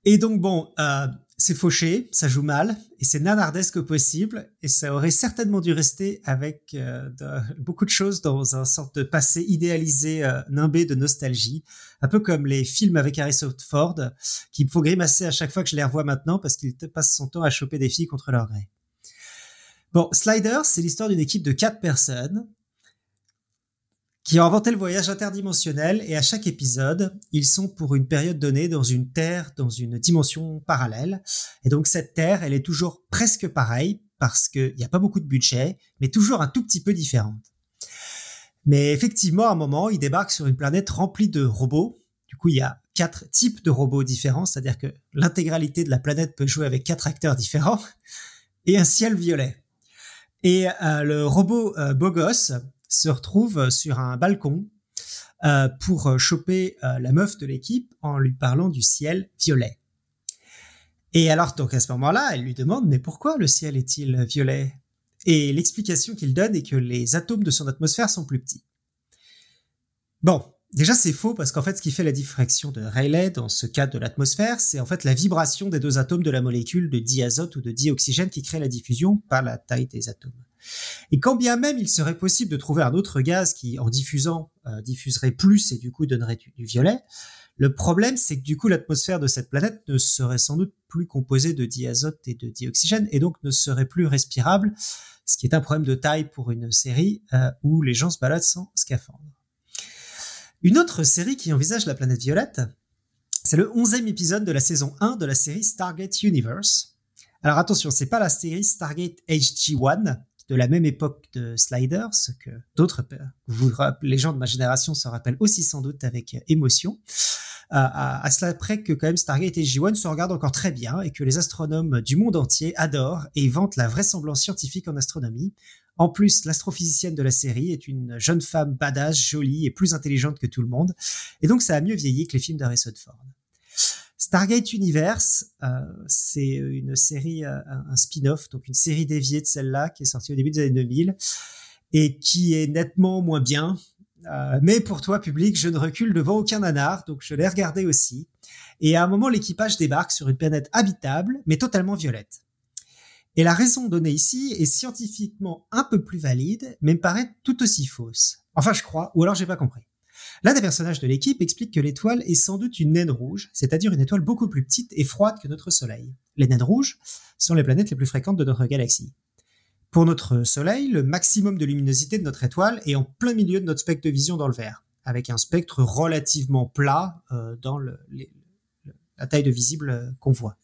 Et donc, bon, euh, c'est fauché, ça joue mal, et c'est nanardesque possible, et ça aurait certainement dû rester avec euh, beaucoup de choses dans un sorte de passé idéalisé, euh, nimbé de nostalgie, un peu comme les films avec Harrison Ford, qui me faut grimacer à chaque fois que je les revois maintenant, parce qu'il passe son temps à choper des filles contre leur gré. Bon, Sliders, c'est l'histoire d'une équipe de quatre personnes, qui ont inventé le voyage interdimensionnel et à chaque épisode, ils sont pour une période donnée dans une Terre, dans une dimension parallèle. Et donc cette Terre, elle est toujours presque pareille parce qu'il n'y a pas beaucoup de budget, mais toujours un tout petit peu différente. Mais effectivement, à un moment, ils débarquent sur une planète remplie de robots. Du coup, il y a quatre types de robots différents, c'est-à-dire que l'intégralité de la planète peut jouer avec quatre acteurs différents, et un ciel violet. Et euh, le robot euh, Bogos, se retrouve sur un balcon euh, pour choper euh, la meuf de l'équipe en lui parlant du ciel violet. Et alors, donc à ce moment-là, elle lui demande mais pourquoi le ciel est-il violet? Et l'explication qu'il donne est que les atomes de son atmosphère sont plus petits. Bon, Déjà, c'est faux parce qu'en fait, ce qui fait la diffraction de Rayleigh dans ce cas de l'atmosphère, c'est en fait la vibration des deux atomes de la molécule de diazote ou de dioxygène qui crée la diffusion par la taille des atomes. Et quand bien même il serait possible de trouver un autre gaz qui, en diffusant, euh, diffuserait plus et du coup donnerait du, violet, le problème c'est que du coup l'atmosphère de cette planète ne serait sans doute plus composée de diazote et de dioxygène et donc ne serait plus respirable, ce qui est un problème de taille pour une série euh, où les gens se baladent sans scaphandre. Une autre série qui envisage la planète violette, c'est le 11e épisode de la saison 1 de la série Stargate Universe. Alors attention, c'est pas la série Stargate HG1, de la même époque de Sliders, que d'autres, les gens de ma génération se rappellent aussi sans doute avec émotion. Euh, à, cela près que quand même Stargate et J1 se regardent encore très bien et que les astronomes du monde entier adorent et vantent la vraisemblance scientifique en astronomie. En plus, l'astrophysicienne de la série est une jeune femme badass, jolie et plus intelligente que tout le monde. Et donc ça a mieux vieilli que les films d'Harrison Ford. Stargate Universe, euh, c'est une série, euh, un spin-off, donc une série déviée de celle-là qui est sortie au début des années 2000 et qui est nettement moins bien. Euh, mais pour toi, public, je ne recule devant aucun nanar, donc je l'ai regardé aussi. Et à un moment, l'équipage débarque sur une planète habitable, mais totalement violette. Et la raison donnée ici est scientifiquement un peu plus valide, mais me paraît tout aussi fausse. Enfin, je crois, ou alors j'ai pas compris. L'un des personnages de l'équipe explique que l'étoile est sans doute une naine rouge, c'est-à-dire une étoile beaucoup plus petite et froide que notre Soleil. Les naines rouges sont les planètes les plus fréquentes de notre galaxie. Pour notre Soleil, le maximum de luminosité de notre étoile est en plein milieu de notre spectre de vision dans le vert, avec un spectre relativement plat euh, dans la taille de visible euh, qu'on voit.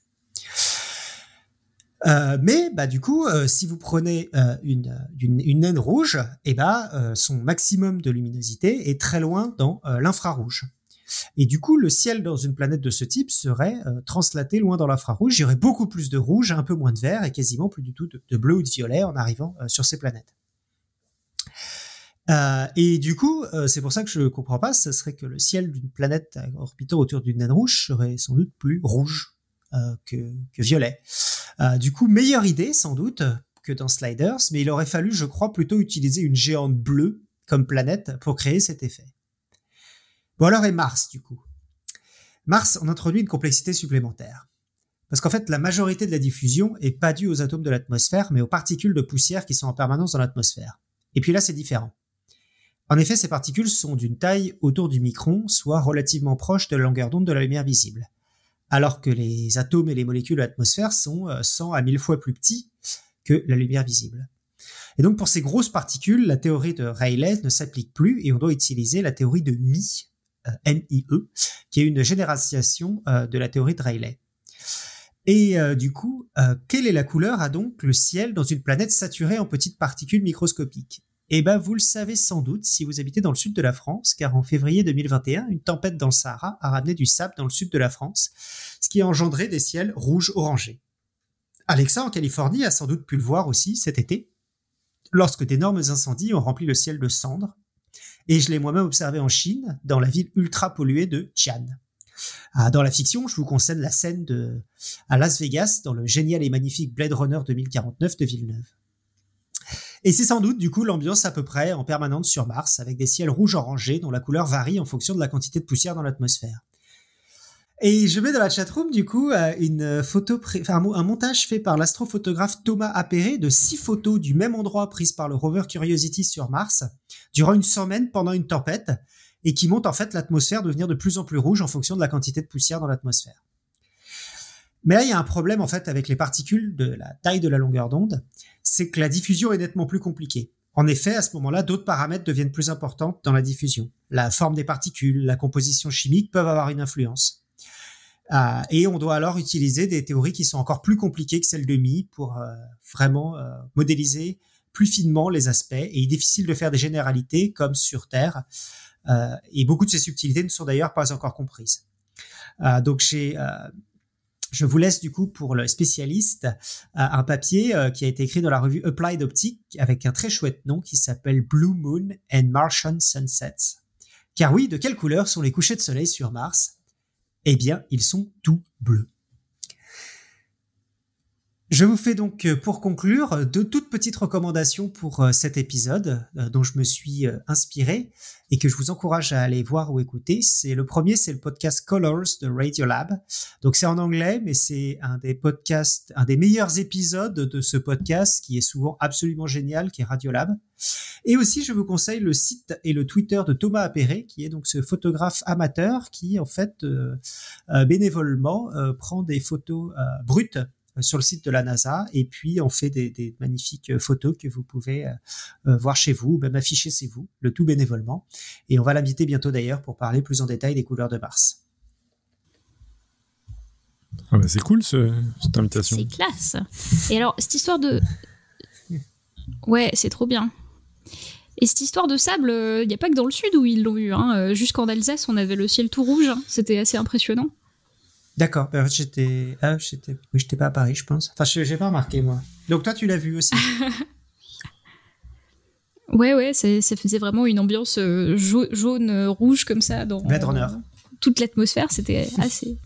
Euh, mais bah du coup, euh, si vous prenez euh, une, une, naine rouge, et eh bah, son maximum de luminosité est très loin dans l'infrarouge. Et du coup, le ciel dans une planète de ce type serait translaté loin dans l'infrarouge. Il y aurait beaucoup plus de rouge, un peu moins de vert et quasiment plus du tout de, bleu ou de violet en arrivant sur ces planètes. et du coup, c'est pour ça que je comprends pas, ce serait que le ciel d'une planète orbitant autour d'une naine rouge serait sans doute plus rouge que, que violet. Euh, du coup, meilleure idée sans doute que dans Sliders, mais il aurait fallu, je crois, plutôt utiliser une géante bleue comme planète pour créer cet effet. Bon alors et Mars du coup? Mars, on introduit une complexité supplémentaire. Parce qu'en fait, la majorité de la diffusion est pas due aux atomes de l'atmosphère, mais aux particules de poussière qui sont en permanence dans l'atmosphère. Et puis là, c'est différent. En effet, ces particules sont d'une taille autour du micron, soit relativement proche de la longueur d'onde de la lumière visible alors que les atomes et les molécules de l'atmosphère sont 100 euh, à 1000 fois plus petits que la lumière visible. Et donc pour ces grosses particules, la théorie de Rayleigh ne s'applique plus et on doit utiliser la théorie de MIE, euh, e qui est une généralisation euh, de la théorie de Rayleigh. Et du coup, quelle est la couleur a donc le ciel dans une planète saturée en petites particules microscopiques? Eh ben, vous le savez sans doute si vous habitez dans le sud de la France, car en février 2021, une tempête dans le Sahara a ramené du sable dans le sud de la France, ce qui a engendré des ciels rouges orangés. Alexa en Californie a sans doute pu le voir aussi cet été, lorsque d'énormes incendies ont rempli le ciel de cendres, et je l'ai moi-même observé en Chine, dans la ville ultra polluée de Xi'an. Ah, dans la fiction, je vous conseille la scène de à Las Vegas dans le génial et magnifique Blade Runner 2049 de Villeneuve. Et c'est sans doute du coup l'ambiance à peu près en permanence sur Mars, avec des ciels rouges orangés dont la couleur varie en fonction de la quantité de poussière dans l'atmosphère. Et je mets dans la chatroom du coup euh, une photo, un montage fait par l'astrophotographe Thomas Appéré de six photos du même endroit prises par le rover Curiosity sur Mars durant une semaine pendant une tempête et qui montre en fait l'atmosphère devenir de plus en plus rouge en fonction de la quantité de poussière dans l'atmosphère. Mais là, il y a un problème en fait avec les particules de la taille de la longueur d'onde, c'est que la diffusion est nettement plus compliquée. En effet, à ce moment-là, d'autres paramètres deviennent plus importants dans la diffusion. La forme des particules, la composition chimique peuvent avoir une influence. Euh, et on doit alors utiliser des théories qui sont encore plus compliquées que celles de Mi pour euh, vraiment euh, modéliser plus finement les aspects. Et il est difficile de faire des généralités comme sur Terre. et beaucoup de ces subtilités ne sont d'ailleurs pas encore comprises. donc j'ai je vous laisse du coup pour le spécialiste euh, un papier euh, qui a été écrit dans la revue Applied Optics avec un très chouette nom qui s'appelle Blue Moon and Martian Sunsets. Car oui, de quelle couleur sont les couchers de soleil sur Mars? Eh bien, ils sont tout bleus. Je vous fais donc, euh, pour conclure, deux toutes petites recommandations pour euh, cet épisode euh, dont je me suis inspiré et que je vous encourage à aller voir ou écouter. C'est le premier, c'est le podcast Colors de Radiolab. Donc c'est en anglais, mais c'est un des podcasts, un des meilleurs épisodes de ce podcast qui est souvent absolument génial, qui est Radiolab. Et aussi, je vous conseille le site et le Twitter de Thomas Appéré, qui est donc ce photographe amateur qui, en fait, bénévolement, prend des photos brutes euh, sur le site de la NASA et puis on fait des, magnifiques euh, photos que vous pouvez euh, voir chez vous, même afficher chez vous, le tout bénévolement. Et on va l'inviter bientôt d'ailleurs pour parler plus en détail des couleurs de Mars. Ah bah c'est cool cette invitation. C'est classe. Et alors cette histoire de ouais c'est trop bien. Et cette histoire de sable, il n'y a pas que dans le sud où ils l'ont eu. Hein. Jusqu'en Alsace, on avait le ciel tout rouge. Hein. C'était assez impressionnant. D'accord. Ben, j'étais, ah, j'étais, oui, j'étais pas à Paris, je pense. Enfin, j'ai pas remarqué moi. Donc toi, tu l'as vu aussi. ouais, ouais, ça faisait vraiment une ambiance euh, jaune, euh, rouge comme ça dans toute l'atmosphère. C'était assez,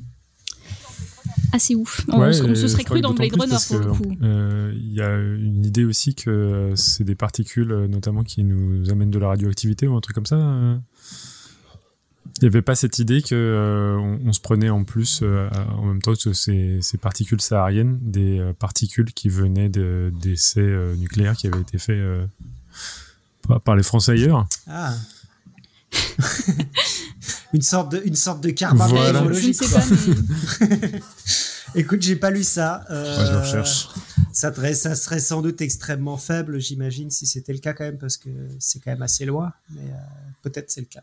assez ouf. on, se serait cru dans Blade Runner pour le coup. Euh, il y a une idée aussi que c'est des particules, notamment, qui nous amènent de la radioactivité ou un truc comme ça. Il n'y avait pas cette idée que euh, on, se prenait en plus euh, en même temps que ces, ces particules sahariennes, des euh, particules qui venaient d'essais nucléaires qui avaient été faits par, les Français ailleurs. Ah. une sorte de une sorte de carbone voilà. Je ne sais pas. Mais... Écoute, j'ai pas lu ça. je le recherche. Ça, ça, serait sans doute extrêmement faible, j'imagine, si c'était le cas quand même, parce que c'est quand même assez loin. Mais peut-être c'est le cas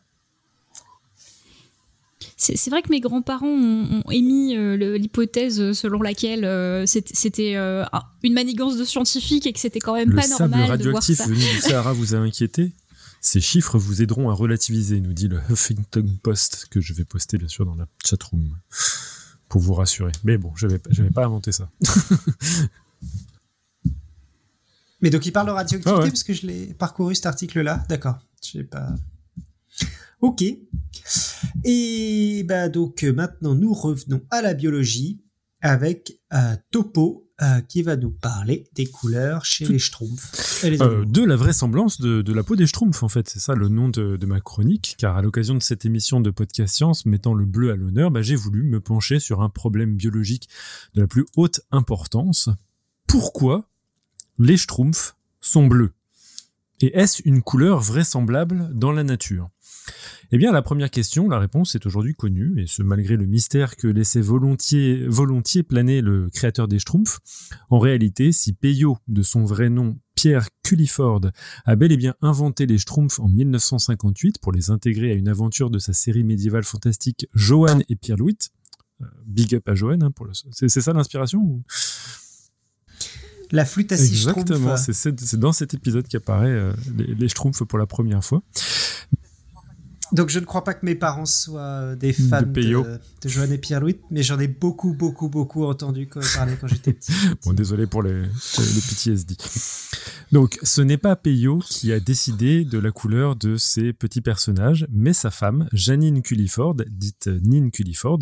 c'est vrai que mes grands-parents ont, émis euh, l'hypothèse selon laquelle euh, c'était euh, une manigance de scientifiques et que c'était quand même pas normal Le radioactif venu du Sahara vous a inquiété? Ces chiffres vous aideront à relativiser, nous dit le Huffington Post, que je vais poster bien sûr dans la chatroom pour vous rassurer. Mais bon, je n'avais pas inventé ça. Mais donc il parle de radioactivité ah parce que je l'ai parcouru cet article-là? D'accord. Je sais pas. Ok. Et bah donc maintenant nous revenons à la biologie avec euh, Topo euh, qui va nous parler des couleurs chez les schtroumpfs. Euh, de la vraisemblance de, la peau des schtroumpfs en fait, c'est ça le nom de, de, ma chronique, car à l'occasion de cette émission de podcast science mettant le bleu à l'honneur, bah, j'ai voulu me pencher sur un problème biologique de la plus haute importance. Pourquoi les schtroumpfs sont bleus? Et est-ce une couleur vraisemblable dans la nature? Eh bien, la première question, la réponse est aujourd'hui connue, et ce malgré le mystère que laissait volontiers, volontiers planer le créateur des Schtroumpfs. En réalité, si Peyo, de son vrai nom Pierre Culliford, a bel et bien inventé les Schtroumpfs en 1958 pour les intégrer à une aventure de sa série médiévale fantastique Johan et Pierre Louis, euh, big up à Johan, hein, pour le... c'est ça l'inspiration La flûte à six Exactement, c'est dans cet épisode qu'apparaît euh, les, les Schtroumpfs pour la première fois. Donc je ne crois pas que mes parents soient euh, des fans de, de, Joanne et Pierre-Louis, mais j'en ai beaucoup, beaucoup, beaucoup entendu parler quand j'étais petit. bon, désolé pour les, le PTSD. Donc ce n'est pas Peyo qui a décidé de la couleur de ces petits personnages, mais sa femme, Janine Culliford, dite Nine Culliford,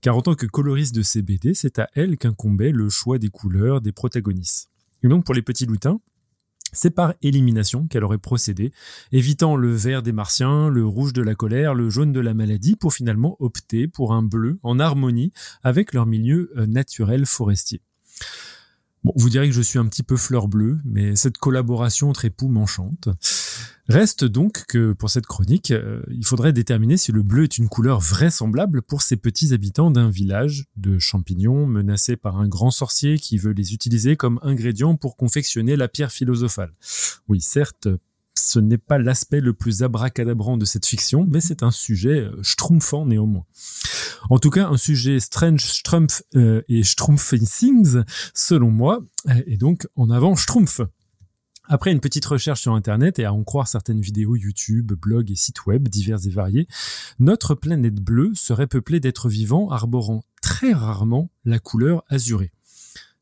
car en tant que coloriste de ces BD, c'est à elle qu'incombait le choix des couleurs des protagonistes. Et donc pour les petits lutins, c'est par élimination qu'elle aurait procédé, évitant le vert des martiens, le rouge de la colère, le jaune de la maladie, pour finalement opter pour un bleu en harmonie avec leur milieu euh, naturel forestier. Bon, vous direz que je suis un petit peu fleur bleue, mais cette collaboration entre époux m'enchante. Reste donc que pour cette chronique, euh, il faudrait déterminer si le bleu est une couleur vraisemblable pour ces petits habitants d'un village de champignons menacés par un grand sorcier qui veut les utiliser comme ingrédients pour confectionner la pierre philosophale. Oui, certes, ce n'est pas l'aspect le plus abracadabrant de cette fiction, mais c'est un sujet euh, schtroumpfant néanmoins. En tout cas, un sujet strange, strumpf euh, et things, selon moi, et donc en avant schtroumpf. Après une petite recherche sur Internet et à en croire certaines vidéos YouTube, blogs et sites web divers et variés, notre planète bleue serait peuplée d'êtres vivants arborant très rarement la couleur azurée.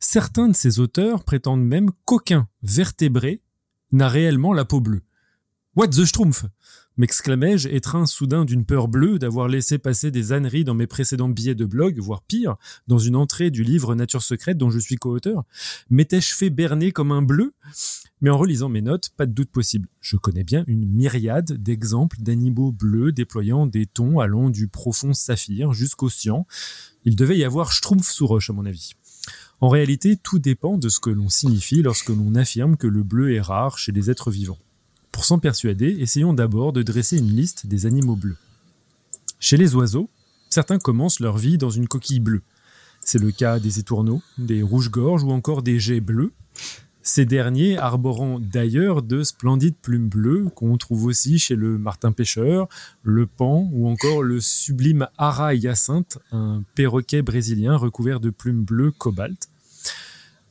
Certains de ces auteurs prétendent même qu'aucun vertébré n'a réellement la peau bleue. What the Schtroumpf m'exclamai-je, étreint soudain d'une peur bleue d'avoir laissé passer des âneries dans mes précédents billets de blog, voire pire, dans une entrée du livre Nature secrète dont je suis co-auteur. M'étais-je fait berner comme un bleu? Mais en relisant mes notes, pas de doute possible. Je connais bien une myriade d'exemples d'animaux bleus déployant des tons allant du profond saphir jusqu'au cyan. Il devait y avoir Schtroumpf sous roche, à mon avis. En réalité, tout dépend de ce que l'on signifie lorsque l'on affirme que le bleu est rare chez les êtres vivants. Pour s'en persuader, essayons d'abord de dresser une liste des animaux bleus. Chez les oiseaux, certains commencent leur vie dans une coquille bleue. C'est le cas des étourneaux, des rouges-gorges ou encore des geais bleus. Ces derniers arborant d'ailleurs de splendides plumes bleues qu'on trouve aussi chez le martin-pêcheur, le pan ou encore le sublime ara hyacinthe, un perroquet brésilien recouvert de plumes bleues cobalt.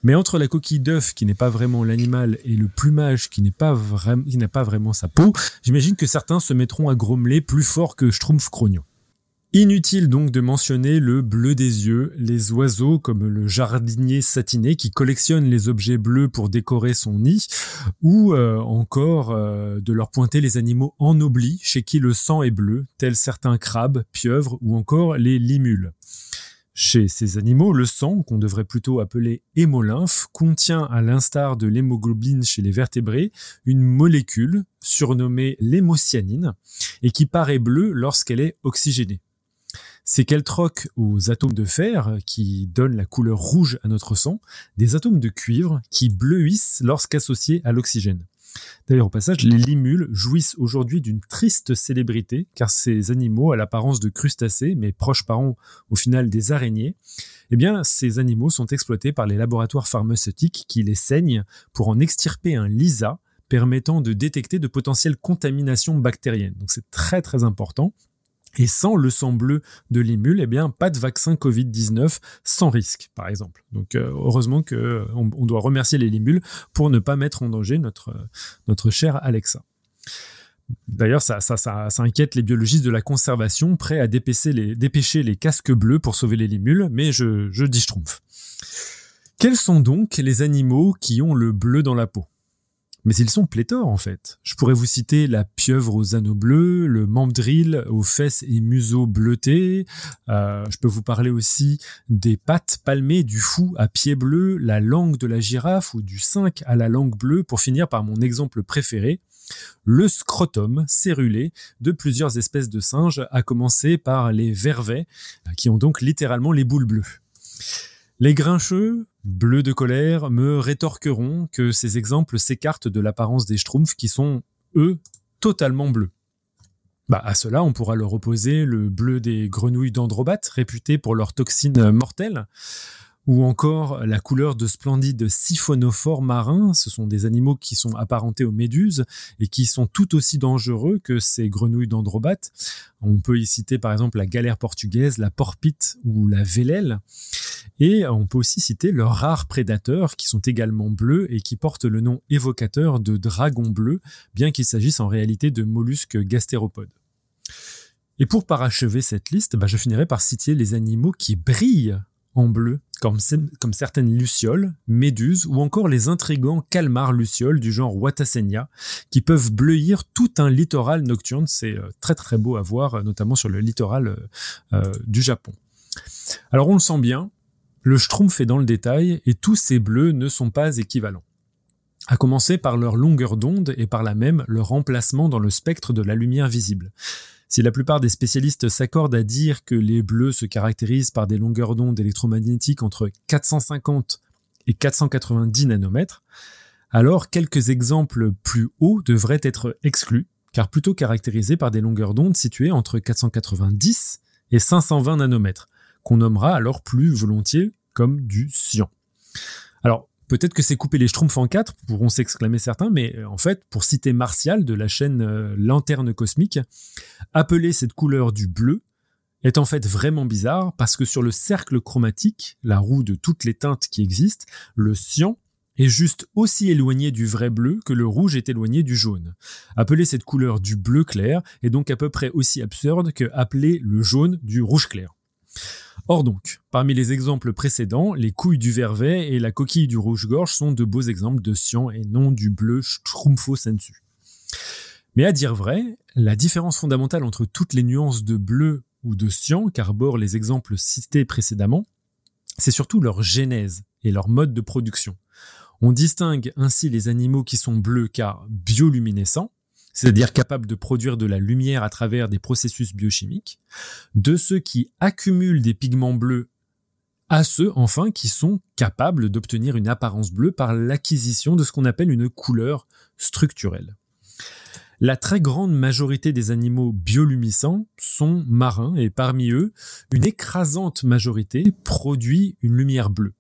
Mais entre la coquille d'œuf, qui n'est pas vraiment l'animal, et le plumage, qui n'est pas, vraiment, n'a pas vraiment sa peau, j'imagine que certains se mettront à grommeler plus fort que Schtroumpf Crognon. Inutile donc de mentionner le bleu des yeux, les oiseaux comme le jardinier satiné qui collectionne les objets bleus pour décorer son nid, ou euh, encore euh, de leur pointer les animaux ennoblis chez qui le sang est bleu, tels certains crabes, pieuvres ou encore les limules. Chez ces animaux, le sang, qu'on devrait plutôt appeler hémolymphe, contient, à l'instar de l'hémoglobine chez les vertébrés, une molécule surnommée l'hémocyanine et qui paraît bleue lorsqu'elle est oxygénée. C'est qu'elle troque aux atomes de fer, qui donnent la couleur rouge à notre sang, des atomes de cuivre qui bleuissent lorsqu'associés à l'oxygène. D'ailleurs, au passage, les limules jouissent aujourd'hui d'une triste célébrité, car ces animaux, à l'apparence de crustacés, mais proches parents au final des araignées, eh bien, ces animaux sont exploités par les laboratoires pharmaceutiques qui les saignent pour en extirper un lisa permettant de détecter de potentielles contaminations bactériennes. Donc c'est très très important. Et sans le sang bleu de l'émule, eh bien, pas de vaccin Covid-19 sans risque, par exemple. Donc, euh, heureusement que euh, on, doit remercier les limules pour ne pas mettre en danger notre, euh, notre cher Alexa. D'ailleurs, ça, ça, inquiète les biologistes de la conservation, prêts à dépêcher les, dépêcher les casques bleus pour sauver les limules, mais je, je dis schtroumpf. Quels sont donc les animaux qui ont le bleu dans la peau? Mais ils sont pléthores en fait. Je pourrais vous citer la pieuvre aux anneaux bleus, le mandrill aux fesses et museaux bleutés. Euh, je peux vous parler aussi des pattes palmées du fou à pieds bleus, la langue de la girafe ou du cinq à la langue bleue pour finir par mon exemple préféré, le scrotum cérulé de plusieurs espèces de singes, à commencer par les vervets, qui ont donc littéralement les boules bleues. Les grincheux, bleus de colère, me rétorqueront que ces exemples s'écartent de l'apparence des schtroumpfs qui sont, eux, totalement bleus. Bah, à cela, on pourra leur opposer le bleu des grenouilles d'Androbates, réputées pour leurs toxines mortelles, ou encore la couleur de splendides siphonophores marins. Ce sont des animaux qui sont apparentés aux méduses et qui sont tout aussi dangereux que ces grenouilles d'Androbates. On peut y citer par exemple la galère portugaise, la porpite ou la vélèle. Et on peut aussi citer leurs rares prédateurs qui sont également bleus et qui portent le nom évocateur de dragon bleu, bien qu'il s'agisse en réalité de mollusques gastéropodes. Et pour parachever cette liste, bah, je finirai par citer les animaux qui brillent en bleu, comme, certaines lucioles, méduses ou encore les intrigants calmars lucioles du genre Watasenia, qui peuvent bleuir tout un littoral nocturne. C'est euh, très très beau à voir, euh, notamment sur le littoral euh, du Japon. Alors on le sent bien, le schtroumpf est dans le détail et tous ces bleus ne sont pas équivalents. À commencer par leur longueur d'onde et par là même leur emplacement dans le spectre de la lumière visible. Si la plupart des spécialistes s'accordent à dire que les bleus se caractérisent par des longueurs d'onde électromagnétiques entre 450 et 490 nanomètres, alors quelques exemples plus hauts devraient être exclus, car plutôt caractérisés par des longueurs d'onde situées entre 490 et 520 nanomètres, qu'on nommera alors plus volontiers comme du cyan. Alors, Peut-être que c'est couper les schtroumpfs en quatre, pourront s'exclamer certains, mais euh, en fait, pour citer Martial de la chaîne euh, Lanterne Cosmique, appeler cette couleur du bleu est en fait vraiment bizarre parce que sur le cercle chromatique, la roue de toutes les teintes qui existent, le cyan est juste aussi éloigné du vrai bleu que le rouge est éloigné du jaune. Appeler cette couleur du bleu clair est donc à peu près aussi absurde que appeler le jaune du rouge clair. Or donc, parmi les exemples précédents, les couilles du vervet et la coquille du rouge-gorge sont de beaux exemples de cyan et non du bleu Schtroumpfo sensu. Mais à dire vrai, la différence fondamentale entre toutes les nuances de bleu ou de cyan qu'arborent les exemples cités précédemment, c'est surtout leur genèse et leur mode de production. On distingue ainsi les animaux qui sont bleus car bioluminescents, c'est-à-dire capables de produire de la lumière à travers des processus biochimiques, de ceux qui accumulent des pigments bleus à ceux enfin qui sont capables d'obtenir une apparence bleue par l'acquisition de ce qu'on appelle une couleur structurelle. La très grande majorité des animaux bioluminescents sont marins et parmi eux, une écrasante majorité produit une lumière bleue.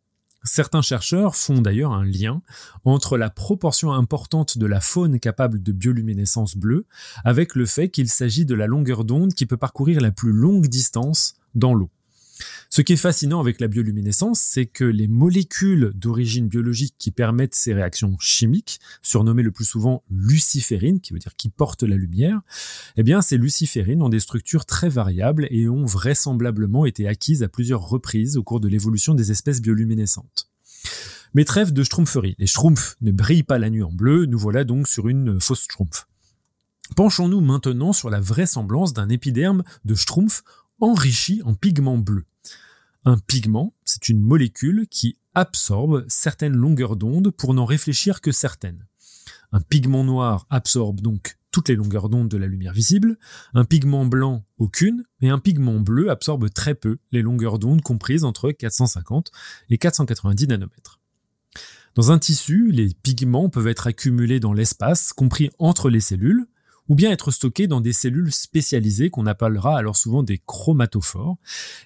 Certains chercheurs font d'ailleurs un lien entre la proportion importante de la faune capable de bioluminescence bleue avec le fait qu'il s'agit de la longueur d'onde qui peut parcourir la plus longue distance dans l'eau. Ce qui est fascinant avec la bioluminescence, c'est que les molécules d'origine biologique qui permettent ces réactions chimiques, surnommées le plus souvent luciférines, qui veut dire qui portent la lumière, eh bien ces luciférines ont des structures très variables et ont vraisemblablement été acquises à plusieurs reprises au cours de l'évolution des espèces bioluminescentes. Mais trêve de schtroumpferie. Les schtroumpfs ne brillent pas la nuit en bleu, nous voilà donc sur une fausse schtroumpf. Penchons-nous maintenant sur la vraisemblance d'un épiderme de schtroumpf enrichi en pigments bleus. Un pigment, c'est une molécule qui absorbe certaines longueurs d'onde pour n'en réfléchir que certaines. Un pigment noir absorbe donc toutes les longueurs d'onde de la lumière visible, un pigment blanc aucune, et un pigment bleu absorbe très peu les longueurs d'onde comprises entre 450 et 490 nanomètres. Dans un tissu, les pigments peuvent être accumulés dans l'espace, compris entre les cellules, ou bien être stockés dans des cellules spécialisées qu'on appellera alors souvent des chromatophores.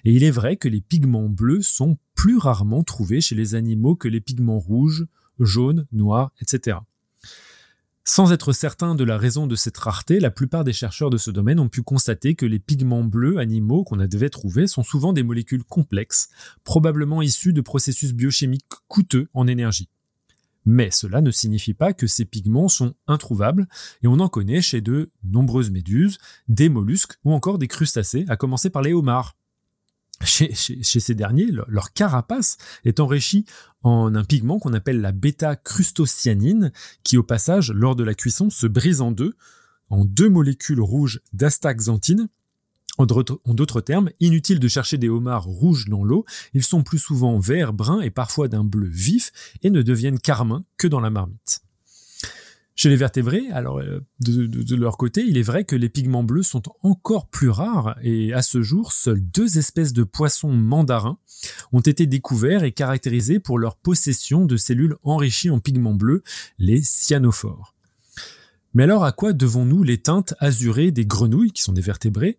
Et il est vrai que les pigments bleus sont plus rarement trouvés chez les animaux que les pigments rouges, jaunes, noirs, etc. Sans être certain de la raison de cette rareté, la plupart des chercheurs de ce domaine ont pu constater que les pigments bleus animaux qu'on devait trouver sont souvent des molécules complexes, probablement issues de processus biochimiques coûteux en énergie. Mais cela ne signifie pas que ces pigments sont introuvables, et on en connaît chez de nombreuses méduses, des mollusques ou encore des crustacés, à commencer par les homards. Chez, ces derniers, leur carapace est enrichie en un pigment qu'on appelle la bêta-crustocyanine, qui au passage, lors de la cuisson, se brise en deux, en deux molécules rouges d'astaxanthine, en d'autres termes, inutile de chercher des homards rouges dans l'eau, ils sont plus souvent verts, bruns et parfois d'un bleu vif et ne deviennent carmins que dans la marmite. Chez les vertébrés, alors euh, de, leur côté, il est vrai que les pigments bleus sont encore plus rares et à ce jour, seules deux espèces de poissons mandarins ont été découverts et caractérisés pour leur possession de cellules enrichies en pigments bleus, les cyanophores. Mais alors à quoi devons-nous les teintes azurées des grenouilles, qui sont des vertébrés,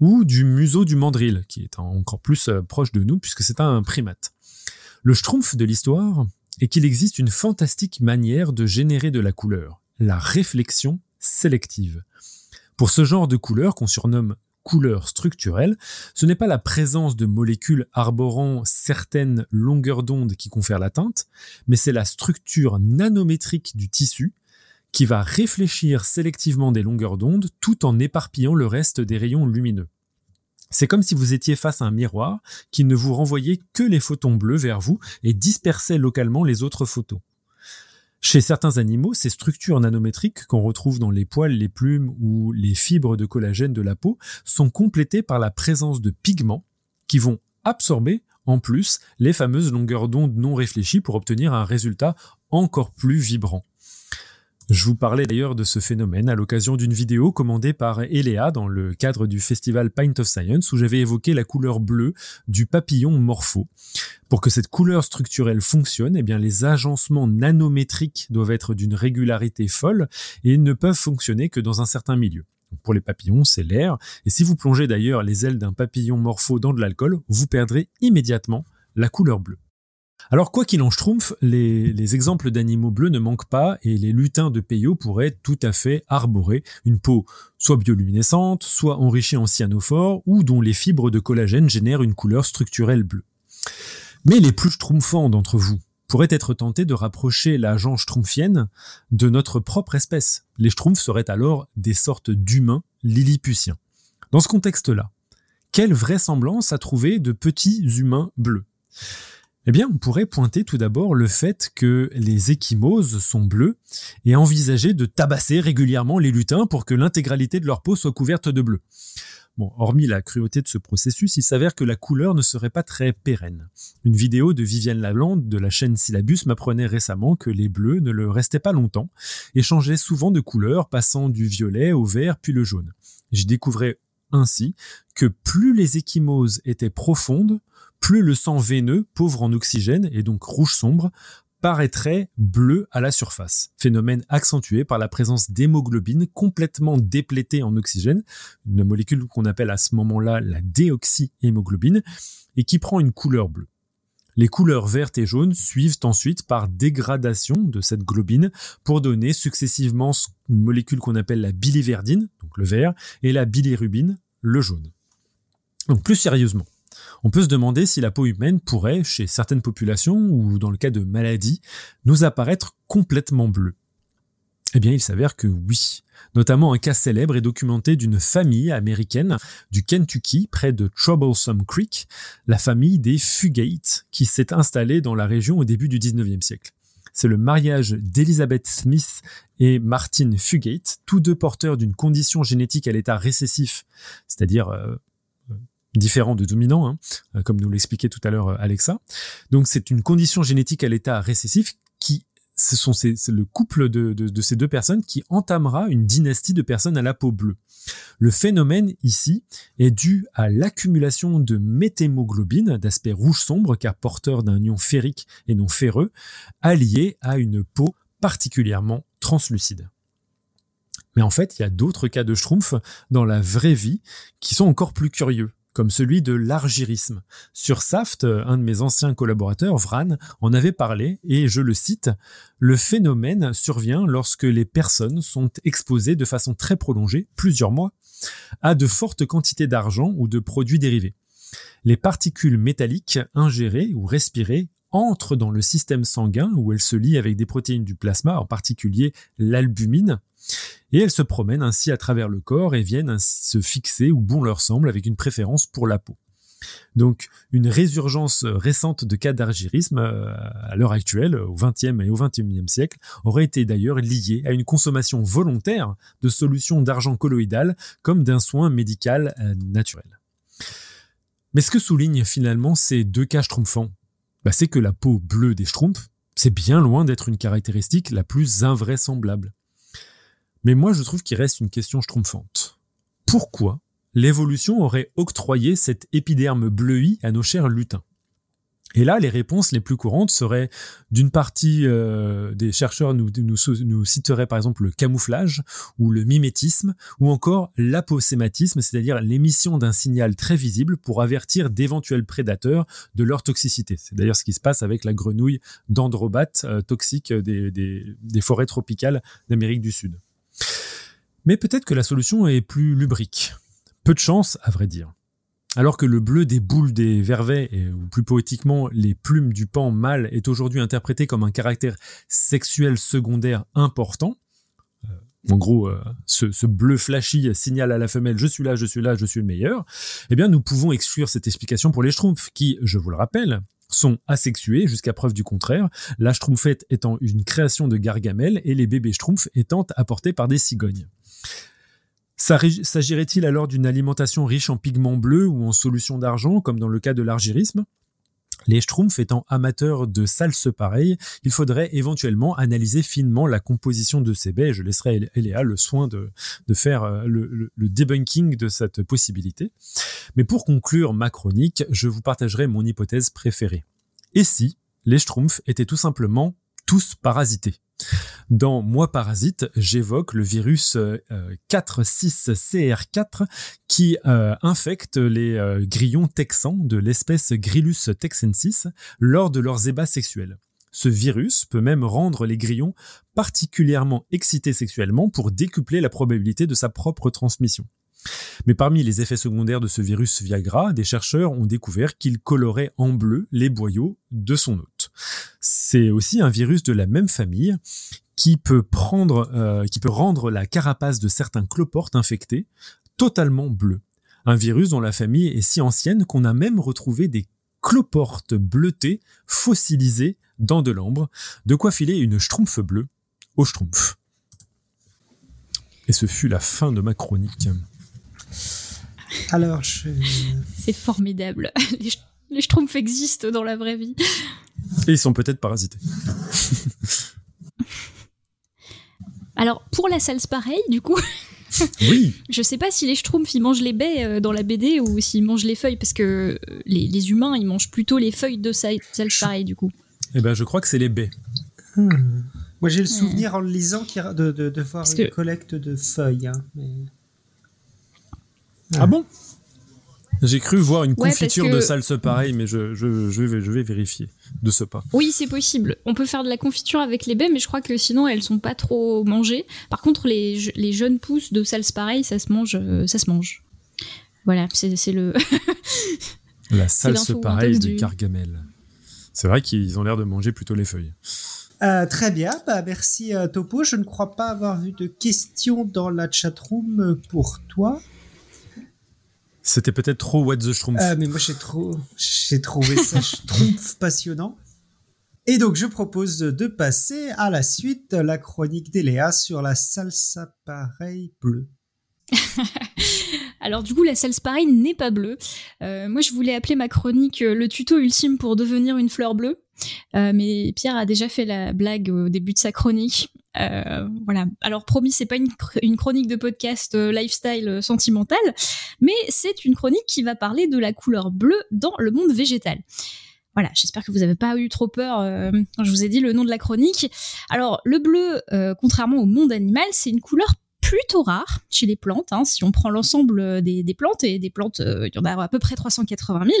ou du museau du mandrill, qui est encore plus euh, proche de nous puisque c'est un primate. Le schtroumpf de l'histoire est qu'il existe une fantastique manière de générer de la couleur, la réflexion sélective. Pour ce genre de couleur qu'on surnomme couleur structurelle, ce n'est pas la présence de molécules arborant certaines longueurs d'onde qui confère la teinte, mais c'est la structure nanométrique du tissu qui va réfléchir sélectivement des longueurs d'onde tout en éparpillant le reste des rayons lumineux. C'est comme si vous étiez face à un miroir qui ne vous renvoyait que les photons bleus vers vous et dispersait localement les autres photons. Chez certains animaux, ces structures nanométriques qu'on retrouve dans les poils, les plumes ou les fibres de collagène de la peau sont complétées par la présence de pigments qui vont absorber en plus les fameuses longueurs d'onde non réfléchies pour obtenir un résultat encore plus vibrant. Je vous parlais d'ailleurs de ce phénomène à l'occasion d'une vidéo commandée par Eléa dans le cadre du festival Pint of Science où j'avais évoqué la couleur bleue du papillon morpho. Pour que cette couleur structurelle fonctionne, eh bien les agencements nanométriques doivent être d'une régularité folle et ne peuvent fonctionner que dans un certain milieu. Pour les papillons, c'est l'air. Et si vous plongez d'ailleurs les ailes d'un papillon morpho dans de l'alcool, vous perdrez immédiatement la couleur bleue. Alors quoi qu'il en schtroumpf, les, les exemples d'animaux bleus ne manquent pas et les lutins de Peyo pourraient tout à fait arborer une peau soit bioluminescente, soit enrichie en cyanophore ou dont les fibres de collagène génèrent une couleur structurelle bleue. Mais les plus schtroumpfants d'entre vous pourraient être tentés de rapprocher la genre schtroumpfienne de notre propre espèce. Les schtroumpfs seraient alors des sortes d'humains lilliputiens. Dans ce contexte-là, quelle vraisemblance à trouver de petits humains bleus? Eh bien, on pourrait pointer tout d'abord le fait que les échymoses sont bleues et envisager de tabasser régulièrement les lutins pour que l'intégralité de leur peau soit couverte de bleu. Bon, hormis la cruauté de ce processus, il s'avère que la couleur ne serait pas très pérenne. Une vidéo de Viviane Lalande de la chaîne Syllabus m'apprenait récemment que les bleus ne le restaient pas longtemps et changeaient souvent de couleur, passant du violet au vert puis le jaune. J'y découvrais ainsi que plus les échymoses étaient profondes, plus le sang veineux, pauvre en oxygène et donc rouge sombre, paraîtrait bleu à la surface. Phénomène accentué par la présence d'hémoglobine complètement déplétée en oxygène, une molécule qu'on appelle à ce moment-là la déoxyhémoglobine, et qui prend une couleur bleue. Les couleurs vertes et jaunes suivent ensuite par dégradation de cette globine pour donner successivement une molécule qu'on appelle la biliverdine, donc le vert, et la bilirubine, le jaune. Donc plus sérieusement, on peut se demander si la peau humaine pourrait, chez certaines populations ou dans le cas de maladies, nous apparaître complètement bleue. Eh bien, il s'avère que oui. Notamment un cas célèbre est documenté d'une famille américaine du Kentucky, près de Troublesome Creek, la famille des Fugate, qui s'est installée dans la région au début du 19e siècle. C'est le mariage d'Elizabeth Smith et Martin Fugate, tous deux porteurs d'une condition génétique à l'état récessif, c'est-à-dire euh, différent de dominant, hein, euh, comme nous l'expliquait tout à l'heure euh, Alexa. Donc c'est une condition génétique à l'état récessif qui ce sont c'est le couple de, de, ces deux personnes qui entamera une dynastie de personnes à la peau bleue. Le phénomène ici est dû à l'accumulation de méthémoglobine d'aspect rouge sombre car porteur d'un ion ferrique et non ferreux, allié à une peau particulièrement translucide. Mais en fait, il y a d'autres cas de schtroumpf dans la vraie vie qui sont encore plus curieux comme celui de l'argyrisme. Sur Saft, un de mes anciens collaborateurs, Vran, en avait parlé et je le cite, le phénomène survient lorsque les personnes sont exposées de façon très prolongée, plusieurs mois, à de fortes quantités d'argent ou de produits dérivés. Les particules métalliques ingérées ou respirées entrent dans le système sanguin où elles se lient avec des protéines du plasma, en particulier l'albumine, et elles se promènent ainsi à travers le corps et viennent ainsi se fixer où bon leur semble avec une préférence pour la peau. Donc une résurgence récente de cas d'argyrisme euh, à l'heure actuelle, au XXe et au XXIe siècle, aurait été d'ailleurs liée à une consommation volontaire de solutions d'argent colloïdal comme d'un soin médical euh, naturel. Mais ce que soulignent finalement ces deux cas schtroumpfants, bah, c'est que la peau bleue des schtroumpfs, c'est bien loin d'être une caractéristique la plus invraisemblable. Mais moi, je trouve qu'il reste une question schtroumpfante. Pourquoi l'évolution aurait octroyé cette épiderme bleui à nos chers lutins? Et là, les réponses les plus courantes seraient d'une partie euh, des chercheurs nous, nous, citeraient par exemple le camouflage ou le mimétisme ou encore l'aposématisme, c'est-à-dire l'émission d'un signal très visible pour avertir d'éventuels prédateurs de leur toxicité. C'est d'ailleurs ce qui se passe avec la grenouille dendrobate euh, toxique des forêts tropicales d'Amérique du Sud. Mais peut-être que la solution est plus lubrique. Peu de chance, à vrai dire. Alors que le bleu des boules des vervets, ou plus poétiquement les plumes du pan mâle, est aujourd'hui interprété comme un caractère sexuel secondaire important, euh, en gros, euh, ce, bleu flashy signale à la femelle je suis là, je suis là, je suis le meilleur, eh bien nous pouvons exclure cette explication pour les schtroumpfs qui, je vous le rappelle, sont asexués jusqu'à preuve du contraire, la schtroumpfette étant une création de Gargamel et les bébés schtroumpfs étant apportés par des cigognes. S'agirait-il alors d'une alimentation riche en pigments bleus ou en solutions d'argent, comme dans le cas de l'argyrisme? Les Schtroumpfs étant amateurs de salse pareilles, il faudrait éventuellement analyser finement la composition de ces baies. Je laisserai Eléa le soin de, faire euh, le, le, debunking de cette possibilité. Mais pour conclure ma chronique, je vous partagerai mon hypothèse préférée. Et si les Schtroumpfs étaient tout simplement tous parasités dans Moi parasite, j'évoque le virus 46CR4 euh, qui euh, infecte les euh, grillons texans de l'espèce Grillus texensis lors de leurs ébats sexuels. Ce virus peut même rendre les grillons particulièrement excités sexuellement pour décupler la probabilité de sa propre transmission. Mais parmi les effets secondaires de ce virus Viagra, des chercheurs ont découvert qu'il colorait en bleu les boyaux de son hôte. C'est aussi un virus de la même famille qui peut euh, rendre la carapace de certains cloportes infectés totalement bleue. Un virus dont la famille est si ancienne qu'on a même retrouvé des cloporte bleutée, fossilisée, dans de l'ambre, de quoi filer une schtroumpf bleue au schtroumpf. Et ce fut la fin de ma chronique. Alors, je... C'est formidable. Les, sch- les schtroumpfs existent dans la vraie vie. Et ils sont peut-être parasités. Alors, pour la salse pareil, du coup, Oui, je sais pas si les schtroumpfs ils mangent les baies euh, dans la BD ou s'ils mangent les feuilles, parce que euh, les, les humains ils mangent plutôt les feuilles de sa- salse pareil, du coup. eh ben, je crois que c'est les baies. Hmm. Moi, j'ai le souvenir en le lisant qu'il y a- de, de, de voir Parce une que- collecte de feuilles. hein, mais- Ah bon? J'ai cru voir une Ouais, confiture que- de salse pareil, mais je, je, je, vais, je vais vérifier de ce pas. Oui, c'est possible. On peut faire de la confiture avec les baies, mais je crois que sinon elles sont pas trop mangées. Par contre, les, les jeunes pousses de salse pareil, ça se mange. euh, ça se mange. Voilà, c'est c'est le. La salse l'info pareil intox de du- Gargamel. C'est vrai qu'ils ont l'air de manger plutôt les feuilles. Euh, très bien, bah, merci euh, Topo. Je ne crois pas avoir vu de questions dans la chatroom pour toi. C'était peut-être trop What the Schtroumpf. Euh, mais moi, j'ai trop, j'ai trouvé ça schtroumpf passionnant. Et donc, je propose de passer à la suite de la chronique d'Eléa sur la salsa pareil bleue. Alors du coup, la salse pareil n'est pas bleue. Euh, moi, je voulais appeler ma chronique euh, le tuto ultime pour devenir une fleur bleue. Euh, mais Pierre a déjà fait la blague au début de sa chronique. Voilà. Alors promis, c'est pas une, chr- une chronique de podcast lifestyle sentimental, mais c'est une chronique qui va parler de la couleur bleue dans le monde végétal. Voilà, j'espère que vous n'avez pas eu trop peur quand je vous ai dit le nom de la chronique. Alors, le bleu, contrairement au monde animal, c'est une couleur plutôt rare chez les plantes. hein. Si on prend l'ensemble euh, des, plantes, et des plantes, euh, il y en a à peu près 380 000.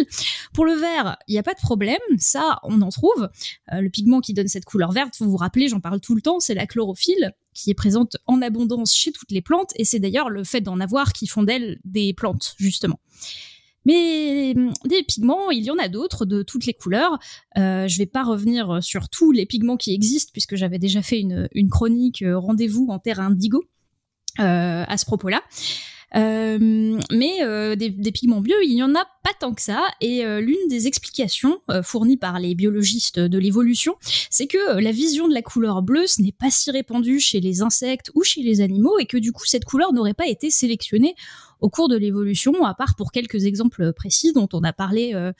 Pour le vert, il n'y a pas de problème, ça, on en trouve. Euh, le pigment qui donne cette couleur verte, vous vous rappelez, j'en parle tout le temps, c'est la chlorophylle qui est présente en abondance chez toutes les plantes, et c'est d'ailleurs le fait d'en avoir qui font d'elles des plantes, justement. Mais hum, des pigments, il y en a d'autres de toutes les couleurs. Je vais pas revenir sur tous les pigments qui existent puisque j'avais déjà fait une, chronique rendez-vous en terre indigo à ce propos-là. Euh, mais euh, des, des pigments bleus, il n'y en a pas tant que ça. Et euh, l'une des explications euh, fournies par les biologistes de l'évolution, c'est que euh, la vision de la couleur bleue, ce n'est pas si répandu chez les insectes ou chez les animaux, et que du coup cette couleur n'aurait pas été sélectionnée au cours de l'évolution, à part pour quelques exemples précis dont on a parlé euh,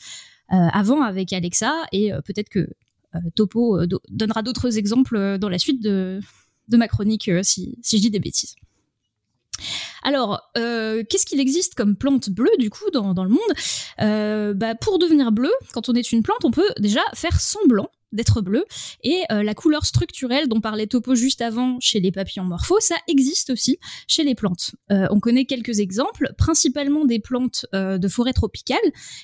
euh, avant avec Alexa, et euh, peut-être que euh, Topo euh, do- donnera d'autres exemples euh, dans la suite de, de ma chronique euh, si, si je dis des bêtises. Alors, euh, qu'est-ce qu'il existe comme plante bleue du coup dans, le monde? Euh, bah, Pour devenir bleu, quand on est une plante, on peut déjà faire semblant d'être bleu. Et euh, la couleur structurelle dont parlait Topo juste avant chez les papillons morphos, ça existe aussi chez les plantes. Euh, on connaît quelques exemples, principalement des plantes euh, de forêt tropicale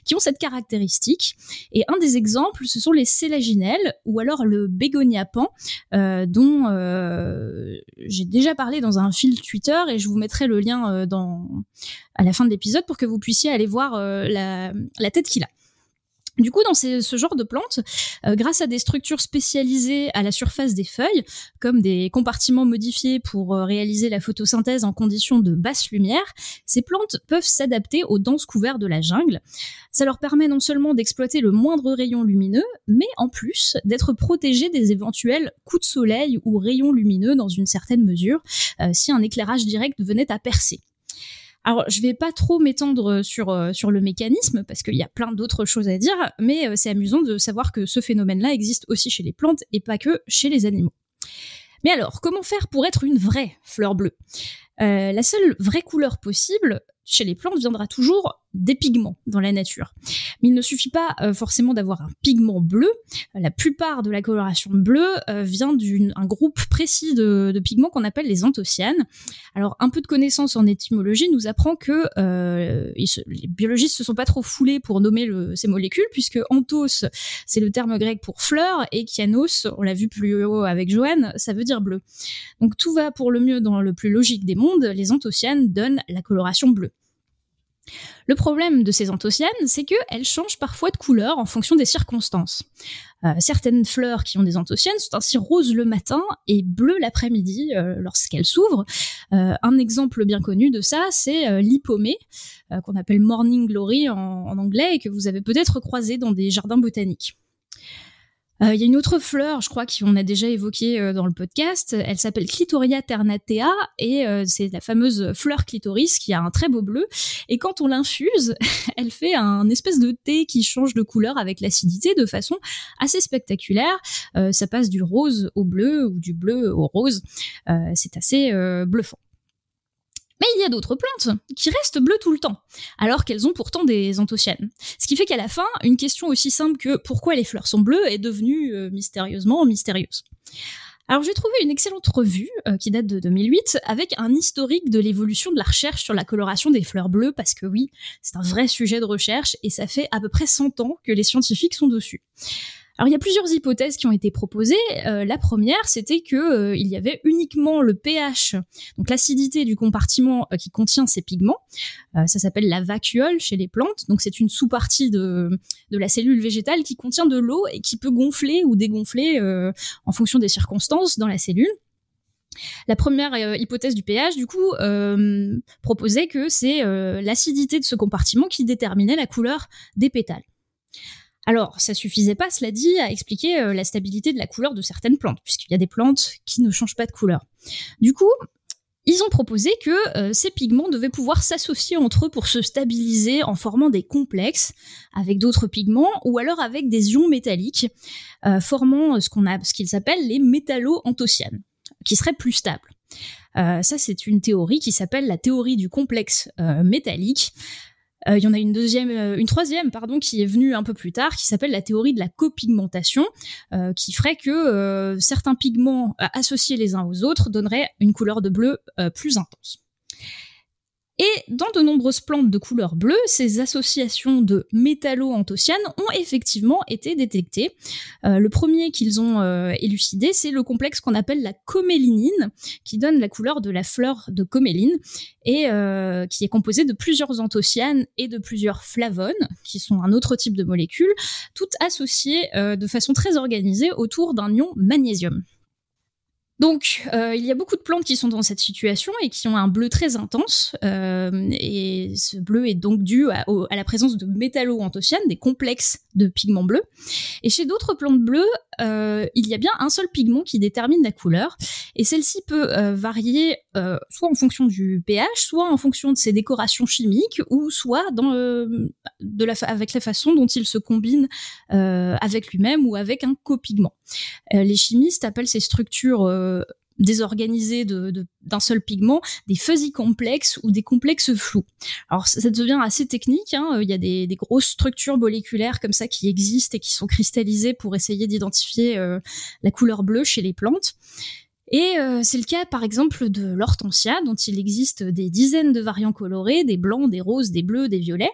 qui ont cette caractéristique. Et un des exemples, ce sont les sélaginelles ou alors le bégonia pan, dont j'ai déjà parlé dans un fil Twitter et je vous mettrai le lien dans, à la fin de l'épisode pour que vous puissiez aller voir la tête qu'il a. Du coup, dans ce genre de plantes, euh, grâce à des structures spécialisées à la surface des feuilles, comme des compartiments modifiés pour euh, réaliser la photosynthèse en conditions de basse lumière, ces plantes peuvent s'adapter aux denses couverts de la jungle. Ça leur permet non seulement d'exploiter le moindre rayon lumineux, mais en plus d'être protégées des éventuels coups de soleil ou rayons lumineux dans une certaine mesure, euh, si un éclairage direct venait à percer. Alors, je vais pas trop m'étendre sur, euh, sur le mécanisme parce qu'il y a plein d'autres choses à dire, mais euh, c'est amusant de savoir que ce phénomène-là existe aussi chez les plantes et pas que chez les animaux. Mais alors, comment faire pour être une vraie fleur bleue? Euh, La seule vraie couleur possible chez les plantes viendra toujours des pigments dans la nature. Mais il ne suffit pas euh, forcément d'avoir un pigment bleu. La plupart de la coloration bleue euh, vient d'un groupe précis de, de pigments qu'on appelle les anthocyanes. Alors, un peu de connaissance en étymologie nous apprend que euh, les biologistes se sont pas trop foulés pour nommer le- ces molécules, puisque anthos, c'est le terme grec pour fleur, et kyanos, on l'a vu plus haut avec Joanne, ça veut dire bleu. Donc tout va pour le mieux dans le plus logique des mondes, les anthocyanes donnent la coloration bleue. Le problème de ces anthocyanes, c'est qu'elles changent parfois de couleur en fonction des circonstances. Euh, certaines fleurs qui ont des anthocyanes sont ainsi roses le matin et bleues l'après-midi euh, lorsqu'elles s'ouvrent. Euh, un exemple bien connu de ça, c'est l'hypomée, qu'on appelle morning glory en, en, anglais et que vous avez peut-être croisé dans des jardins botaniques. Euh, il y a une autre fleur, je crois qu'on a déjà évoqué euh, dans le podcast. Elle s'appelle Clitoria ternatea et euh, c'est la fameuse fleur clitoris qui a un très beau bleu. Et quand on l'infuse, elle fait un espèce de thé qui change de couleur avec l'acidité de façon assez spectaculaire. ça passe du rose au bleu ou du bleu au rose. c'est assez bluffant. Mais il y a d'autres plantes qui restent bleues tout le temps, alors qu'elles ont pourtant des anthocyanes. Ce qui fait qu'à la fin, une question aussi simple que pourquoi les fleurs sont bleues est devenue euh, mystérieusement mystérieuse. Alors j'ai trouvé une excellente revue euh, qui date de 2008 avec un historique de l'évolution de la recherche sur la coloration des fleurs bleues parce que oui, c'est un vrai sujet de recherche et ça fait à peu près 100 ans que les scientifiques sont dessus. Alors il y a plusieurs hypothèses qui ont été proposées. Euh, la première, c'était que euh, il y avait uniquement le pH, donc l'acidité du compartiment euh, qui contient ces pigments. ça s'appelle la vacuole chez les plantes. Donc c'est une sous-partie de, de la cellule végétale qui contient de l'eau et qui peut gonfler ou dégonfler en fonction des circonstances dans la cellule. La première hypothèse du pH, du coup, proposait que c'est l'acidité de ce compartiment qui déterminait la couleur des pétales. Alors, ça suffisait pas, cela dit, à expliquer euh, la stabilité de la couleur de certaines plantes, puisqu'il y a des plantes qui ne changent pas de couleur. Du coup, ils ont proposé que euh, ces pigments devaient pouvoir s'associer entre eux pour se stabiliser en formant des complexes avec d'autres pigments ou alors avec des ions métalliques, euh, formant ce qu'ils appellent les métallo-anthocyanes, qui seraient plus stables. ça, c'est une théorie qui s'appelle la théorie du complexe métallique. Euh, il y en a une deuxième, euh, une troisième, pardon, qui est venue un peu plus tard, qui s'appelle la théorie de la copigmentation, euh, qui ferait que certains pigments associés les uns aux autres donneraient une couleur de bleu plus intense. Et dans de nombreuses plantes de couleur bleue, ces associations de métallo-anthocyanes ont effectivement été détectées. Euh, le premier qu'ils ont euh, élucidé, c'est le complexe qu'on appelle la comélinine, qui donne la couleur de la fleur de coméline, et euh, qui est composé de plusieurs anthocyanes et de plusieurs flavones, qui sont un autre type de molécules, toutes associées de façon très organisée autour d'un ion magnésium. Donc, euh, il y a beaucoup de plantes qui sont dans cette situation et qui ont un bleu très intense. Euh, et ce bleu est donc dû à, la présence de métallo-anthocyanes, des complexes de pigments bleus. Et chez d'autres plantes bleues, euh, il y a bien un seul pigment qui détermine la couleur. Et celle-ci peut varier soit en fonction du pH, soit en fonction de ses décorations chimiques, ou soit dans, de la avec la façon dont il se combine avec lui-même ou avec un copigment. les chimistes appellent ces structures euh, désorganisés d'un seul pigment, des fuzzy complexes ou des complexes flous. Alors ça, devient assez technique, hein. il y a des, grosses structures moléculaires comme ça qui existent et qui sont cristallisées pour essayer d'identifier euh, la couleur bleue chez les plantes. Et euh, c'est le cas par exemple de l'hortensia, dont il existe des dizaines de variants colorés, des blancs, des roses, des bleus, des violets.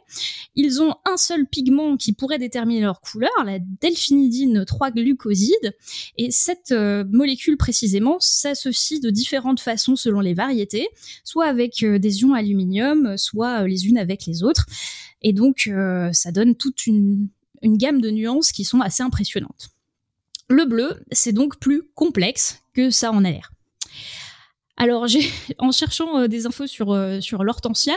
Ils ont un seul pigment qui pourrait déterminer leur couleur, la delphinidine 3-glucoside, et cette euh, molécule précisément s'associe de différentes façons selon les variétés, soit avec euh, des ions aluminium, soit les unes avec les autres. Et donc ça donne toute une gamme de nuances qui sont assez impressionnantes. Le bleu, c'est donc plus complexe que ça en a l'air. Alors, en cherchant euh, des infos sur euh, sur l'hortensia,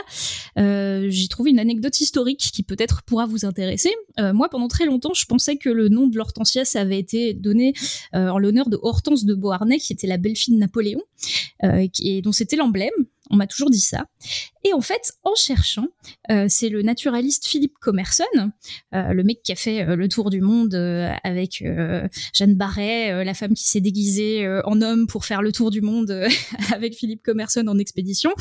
euh, j'ai trouvé une anecdote historique qui peut-être pourra vous intéresser. moi, pendant très longtemps, je pensais que le nom de l'hortensia, ça avait été donné en l'honneur de Hortense de Beauharnais, qui était la belle-fille de Napoléon, et dont c'était l'emblème. On m'a toujours dit ça. Et en fait, en cherchant, euh, c'est le naturaliste Philippe Commerson, euh, le mec qui a fait euh, le tour du monde avec Jeanne Barret, la femme qui s'est déguisée en homme pour faire le tour du monde avec Philippe Commerson en expédition.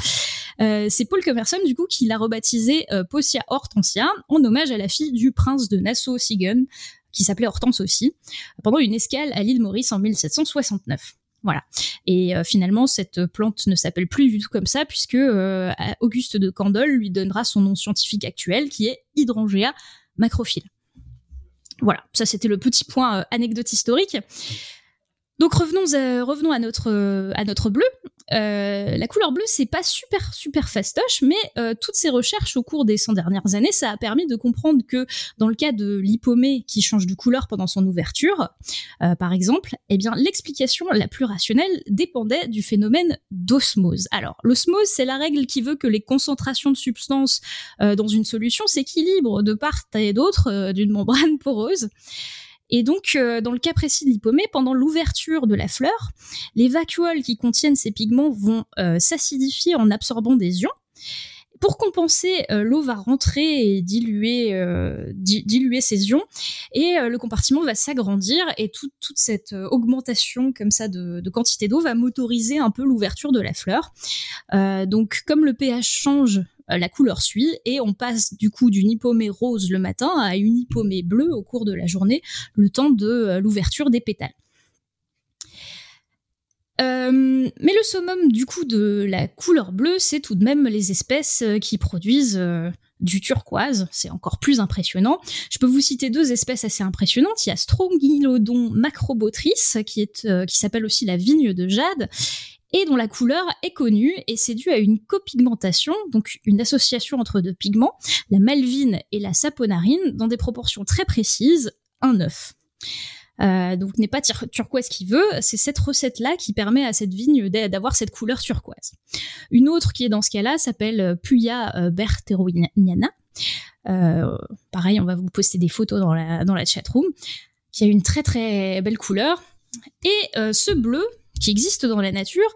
c'est Paul Commerson, du coup, qui l'a rebaptisé Possia Hortensia, en hommage à la fille du prince de Nassau-Siegen, qui s'appelait Hortense aussi, pendant une escale à l'île Maurice en 1769. Voilà. Et euh, finalement, cette plante ne s'appelle plus du tout comme ça, puisque euh, Auguste de Candolle lui donnera son nom scientifique actuel, qui est Hydrangea macrophylle. Voilà, ça c'était le petit point euh, anecdote historique. Donc revenons revenons à notre à notre bleu. Euh, la couleur bleue, c'est pas super super fastoche, mais euh, toutes ces recherches au cours des 100 dernières années, ça a permis de comprendre que dans le cas de l'hypomée qui change de couleur pendant son ouverture, euh, par exemple, eh bien l'explication la plus rationnelle dépendait du phénomène d'osmose. Alors l'osmose, c'est la règle qui veut que les concentrations de substances dans une solution s'équilibrent de part et d'autre d'une membrane poreuse. Et donc, euh, dans le cas précis de l'hypomée, pendant l'ouverture de la fleur, les vacuoles qui contiennent ces pigments vont euh, s'acidifier en absorbant des ions. Pour compenser, euh, l'eau va rentrer et diluer, ces ions, et le compartiment va s'agrandir, et toute cette augmentation comme ça de, quantité d'eau va motoriser un peu l'ouverture de la fleur. donc, comme le pH change la couleur suit et on passe du coup d'une hypomée rose le matin à une hypomée bleue au cours de la journée, le temps de euh, l'ouverture des pétales. Euh, mais le summum du coup de la couleur bleue, c'est tout de même les espèces qui produisent du turquoise. C'est encore plus impressionnant. Je peux vous citer deux espèces assez impressionnantes. Il y a Strongylodon macrobotris, qui s'appelle aussi la vigne de jade, et dont la couleur est connue et c'est dû à une copigmentation, donc une association entre deux pigments, la malvine et la saponarine, dans des proportions très précises, 1-9. Euh, donc n'est pas turquoise qui veut, c'est cette recette-là qui permet à cette vigne d'avoir cette couleur turquoise. Une autre qui est dans ce cas-là s'appelle Puya euh, berteroniana. Euh, pareil, on va vous poster des photos dans la, dans la chatroom, qui a une très très belle couleur. Et euh, ce bleu, qui existe dans la nature,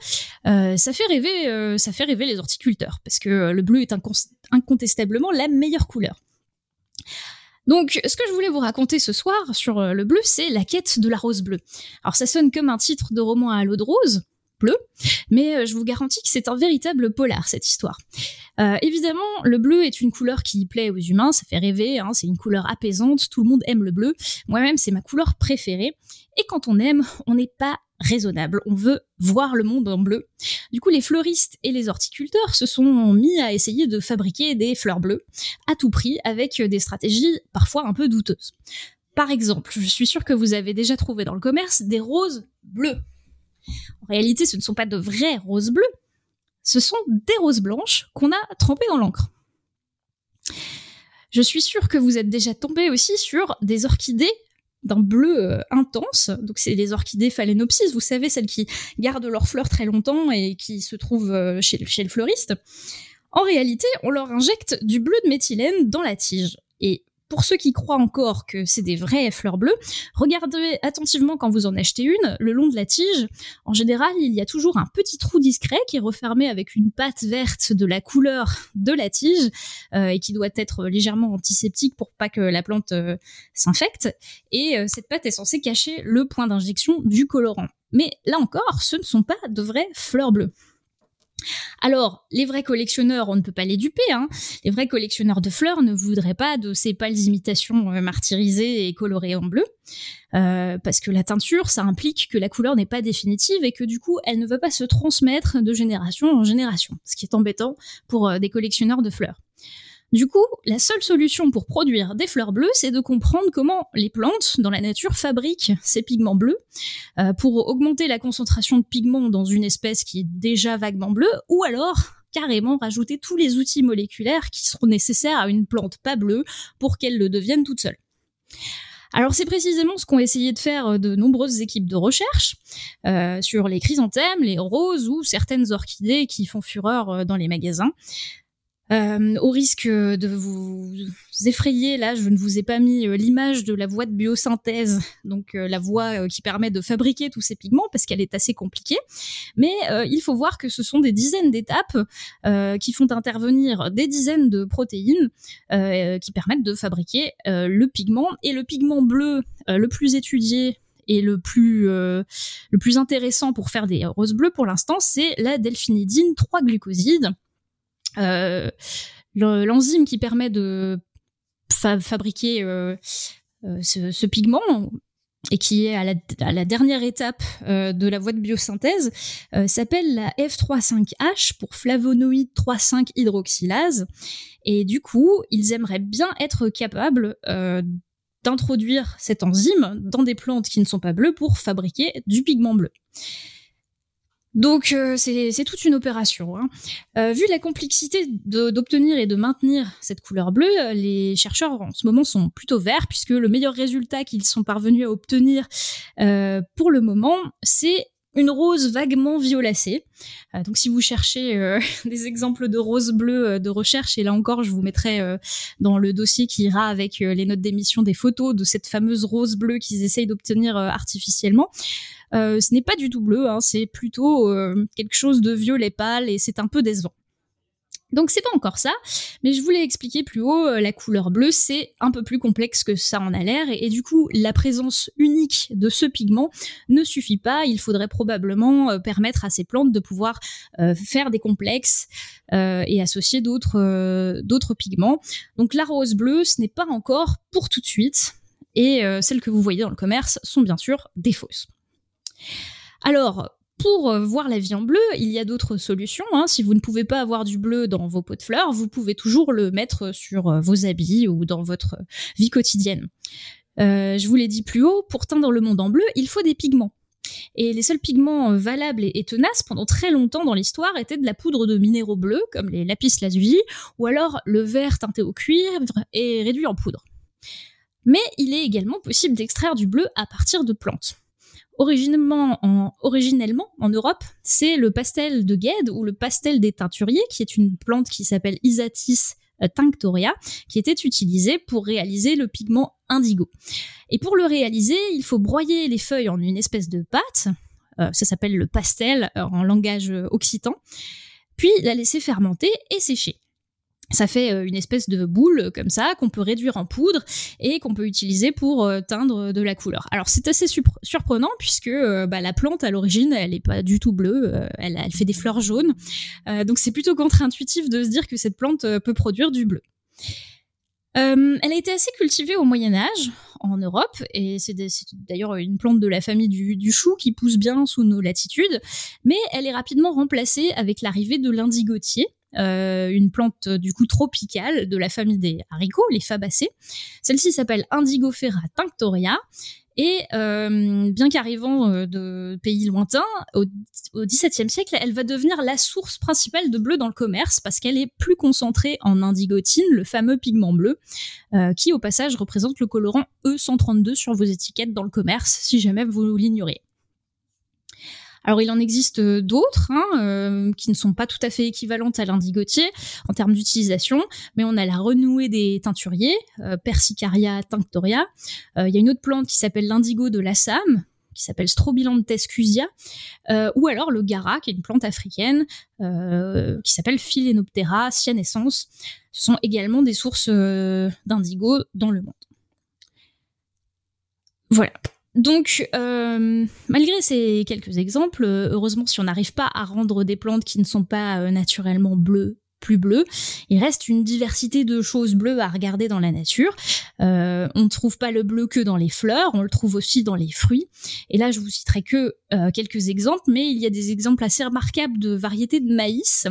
euh, ça fait rêver, euh, ça fait rêver les horticulteurs parce que euh, le bleu est incontestablement la meilleure couleur. Donc, ce que je voulais vous raconter ce soir sur le bleu, c'est la quête de la rose bleue. Alors, ça sonne comme un titre de roman à l'eau de rose, bleu, mais je vous garantis que c'est un véritable polar cette histoire. évidemment, le bleu est une couleur qui plaît aux humains, ça fait rêver, hein, c'est une couleur apaisante, tout le monde aime le bleu. Moi-même, c'est ma couleur préférée. Et quand on aime, on n'est pas raisonnable. On veut voir le monde en bleu. Du coup, les fleuristes et les horticulteurs se sont mis à essayer de fabriquer des fleurs bleues à tout prix avec des stratégies parfois un peu douteuses. Par exemple, je suis sûre que vous avez déjà trouvé dans le commerce des roses bleues. En réalité, ce ne sont pas de vraies roses bleues, ce sont des roses blanches qu'on a trempées dans l'encre. Je suis sûre que vous êtes déjà tombé aussi sur des orchidées d'un bleu euh, intense. Donc c'est les orchidées phalaenopsis, vous savez, celles qui gardent leurs fleurs très longtemps et qui se trouvent euh, chez, chez le fleuriste. En réalité, on leur injecte du bleu de méthylène dans la tige. Et pour ceux qui croient encore que c'est des vraies fleurs bleues, regardez attentivement quand vous en achetez une, le long de la tige. En général, il y a toujours un petit trou discret qui est refermé avec une pâte verte de la couleur de la tige euh, et qui doit être légèrement antiseptique pour pas que la plante euh, s'infecte. Et euh, cette pâte est censée cacher le point d'injection du colorant. Mais là encore, ce ne sont pas de vraies fleurs bleues. Alors, les vrais collectionneurs, on ne peut pas les duper. Hein. Les vrais collectionneurs de fleurs ne voudraient pas de ces pâles imitations euh, martyrisées et colorées en bleu, euh, parce que la teinture, ça implique que la couleur n'est pas définitive et que du coup, elle ne veut pas se transmettre de génération en génération, ce qui est embêtant pour euh, des collectionneurs de fleurs. Du coup, la seule solution pour produire des fleurs bleues, c'est de comprendre comment les plantes dans la nature fabriquent ces pigments bleus euh, pour augmenter la concentration de pigments dans une espèce qui est déjà vaguement bleue, ou alors carrément rajouter tous les outils moléculaires qui seront nécessaires à une plante pas bleue pour qu'elle le devienne toute seule. Alors c'est précisément ce qu'ont essayé de faire de nombreuses équipes de recherche euh, sur les chrysanthèmes, les roses ou certaines orchidées qui font fureur euh, dans les magasins. Euh, au risque de vous effrayer, là, je ne vous ai pas mis euh, l'image de la voie de biosynthèse, donc euh, la voie qui permet de fabriquer tous ces pigments, parce qu'elle est assez compliquée. Mais il faut voir que ce sont des dizaines d'étapes qui font intervenir des dizaines de protéines qui permettent de fabriquer le pigment. Et le pigment bleu le plus étudié et le plus le plus intéressant pour faire des roses bleues pour l'instant, c'est la delphinidine 3-glucoside euh, l'enzyme qui permet de fabriquer euh, euh, ce, pigment et qui est à la, dernière étape de la voie de biosynthèse, s'appelle la F35H pour flavonoïde 3,5 hydroxylase. Et du coup, ils aimeraient bien être capables d'introduire cette enzyme dans des plantes qui ne sont pas bleues pour fabriquer du pigment bleu. Donc euh, c'est toute une opération. Hein. Euh, vu la complexité d'obtenir et de maintenir cette couleur bleue, euh, les chercheurs en ce moment sont plutôt verts puisque le meilleur résultat qu'ils sont parvenus à obtenir pour le moment, c'est une rose vaguement violacée. donc si vous cherchez des exemples de roses bleues de recherche, et là encore je vous mettrai dans le dossier qui ira avec les notes d'émission des photos de cette fameuse rose bleue qu'ils essayent d'obtenir artificiellement. Euh, ce n'est pas du tout bleu, hein, c'est plutôt euh, quelque chose de violet pâle et c'est un peu décevant. Donc c'est pas encore ça, mais je voulais expliquer plus haut, euh, la couleur bleue c'est un peu plus complexe que ça en a l'air, et, du coup la présence unique de ce pigment ne suffit pas, il faudrait probablement permettre à ces plantes de pouvoir faire des complexes et associer d'autres pigments. Donc la rose bleue ce n'est pas encore pour tout de suite, et celles que vous voyez dans le commerce sont bien sûr des fausses. Alors, pour euh, voir la vie en bleu, il y a d'autres solutions. Hein. Si vous ne pouvez pas avoir du bleu dans vos pots de fleurs, vous pouvez toujours le mettre sur euh, vos habits ou dans votre vie quotidienne. Euh, je vous l'ai dit plus haut, pour teindre le monde en bleu, il faut des pigments. Et les seuls pigments valables et tenaces pendant très longtemps dans l'histoire étaient de la poudre de minéraux bleus, comme les lapis lazuli, ou alors le verre teinté au cuivre et réduit en poudre. Mais il est également possible d'extraire du bleu à partir de plantes originellement en, originellement en Europe, c'est le pastel de Gued ou le pastel des teinturiers, qui est une plante qui s'appelle Isatis euh, tinctoria, qui était utilisé pour réaliser le pigment indigo. Et pour le réaliser, il faut broyer les feuilles en une espèce de pâte, euh, ça s'appelle le pastel euh, en langage occitan, puis la laisser fermenter et sécher ça fait euh, une espèce de boule comme ça qu'on peut réduire en poudre et qu'on peut utiliser pour euh, teindre de la couleur. Alors c'est assez surprenant puisque euh, bah, la plante à l'origine elle n'est pas du tout bleue, elle, elle, fait des fleurs jaunes, donc c'est plutôt contre-intuitif de se dire que cette plante peut produire du bleu. elle a été assez cultivée au Moyen Âge en Europe et c'est d'ailleurs une plante de la famille du, du, chou qui pousse bien sous nos latitudes, mais elle est rapidement remplacée avec l'arrivée de l'indigotier euh, une plante du coup tropicale de la famille des haricots, les fabacées. Celle-ci s'appelle Indigofera tinctoria. Et euh, bien qu'arrivant euh, de pays lointains, au, XVIIe siècle, elle va devenir la source principale de bleu dans le commerce parce qu'elle est plus concentrée en indigotine, le fameux pigment bleu, qui au passage représente le colorant E132 sur vos étiquettes dans le commerce, si jamais vous l'ignorez. Alors il en existe euh, d'autres hein, euh, qui ne sont pas tout à fait équivalentes à l'indigotier en termes d'utilisation, mais on a la renouée des teinturiers, euh, Persicaria tinctoria. Il y a une autre plante qui s'appelle l'indigo de l'Assam, qui s'appelle Strobilanthes cusia, ou alors le gara, qui est une plante africaine, qui s'appelle Phillenoptera cyanescens. Ce sont également des sources d'indigo dans le monde. Voilà. Donc, euh, malgré ces quelques exemples, heureusement, si on n'arrive pas à rendre des plantes qui ne sont pas euh, naturellement bleues plus bleues, il reste une diversité de choses bleues à regarder dans la nature. Euh, on ne trouve pas le bleu que dans les fleurs, on le trouve aussi dans les fruits. Et là, je vous citerai que quelques exemples, mais il y a des exemples assez remarquables de variétés de maïs.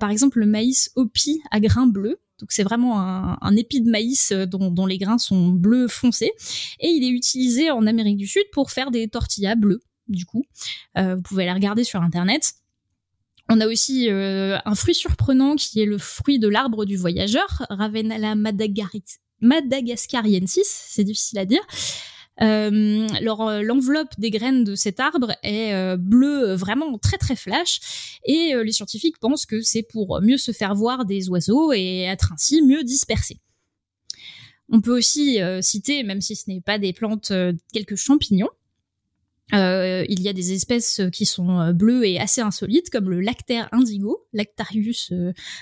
par exemple, le maïs opi à grains bleus, donc c'est vraiment un, épi de maïs euh, dont, les grains sont bleus foncés. Et il est utilisé en Amérique du Sud pour faire des tortillas bleues, du coup. Euh, vous pouvez aller regarder sur Internet. On a aussi euh, un fruit surprenant qui est le fruit de l'arbre du voyageur, Ravenala madagascariensis, c'est difficile à dire. Euh, euh, l'enveloppe des graines de cet arbre est euh, bleue, vraiment très très flash, et les scientifiques pensent que c'est pour mieux se faire voir des oiseaux et être ainsi mieux dispersés. On peut aussi citer, même si ce n'est pas des plantes, quelques champignons. il y a des espèces qui sont bleues et assez insolites, comme le lactaire indigo, Lactarius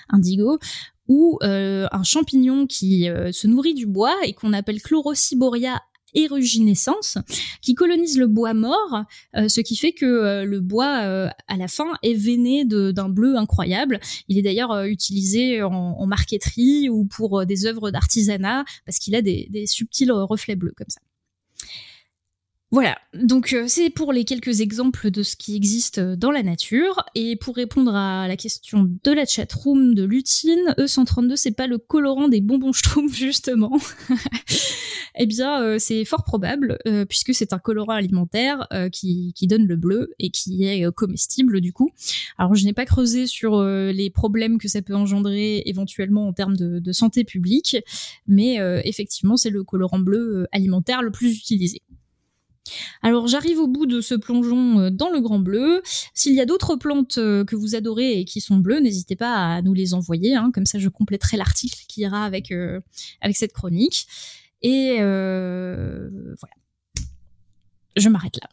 indigo, ou un champignon qui se nourrit du bois et qu'on appelle Chlorociboria éruginescence qui colonise le bois mort, euh, ce qui fait que euh, le bois euh, à la fin est veiné d'un bleu incroyable. Il est d'ailleurs utilisé en, marqueterie ou pour des œuvres d'artisanat parce qu'il a des, subtils reflets bleus comme ça. Voilà, donc euh, c'est pour les quelques exemples de ce qui existe dans la nature. Et pour répondre à la question de la chatroom de Lutine, E132, c'est pas le colorant des bonbons Schtroumpf, justement. eh bien, euh, c'est fort probable, euh, puisque c'est un colorant alimentaire qui, qui, donne le bleu et qui est comestible, du coup. Alors, je n'ai pas creusé sur les problèmes que ça peut engendrer éventuellement en termes de santé publique, mais effectivement, c'est le colorant bleu alimentaire le plus utilisé. Alors j'arrive au bout de ce plongeon euh, dans le grand bleu. S'il y a d'autres plantes euh, que vous adorez et qui sont bleues, n'hésitez pas à nous les envoyer. Hein. comme ça, je compléterai l'article qui ira avec euh, avec cette chronique. Et voilà. Je m'arrête là.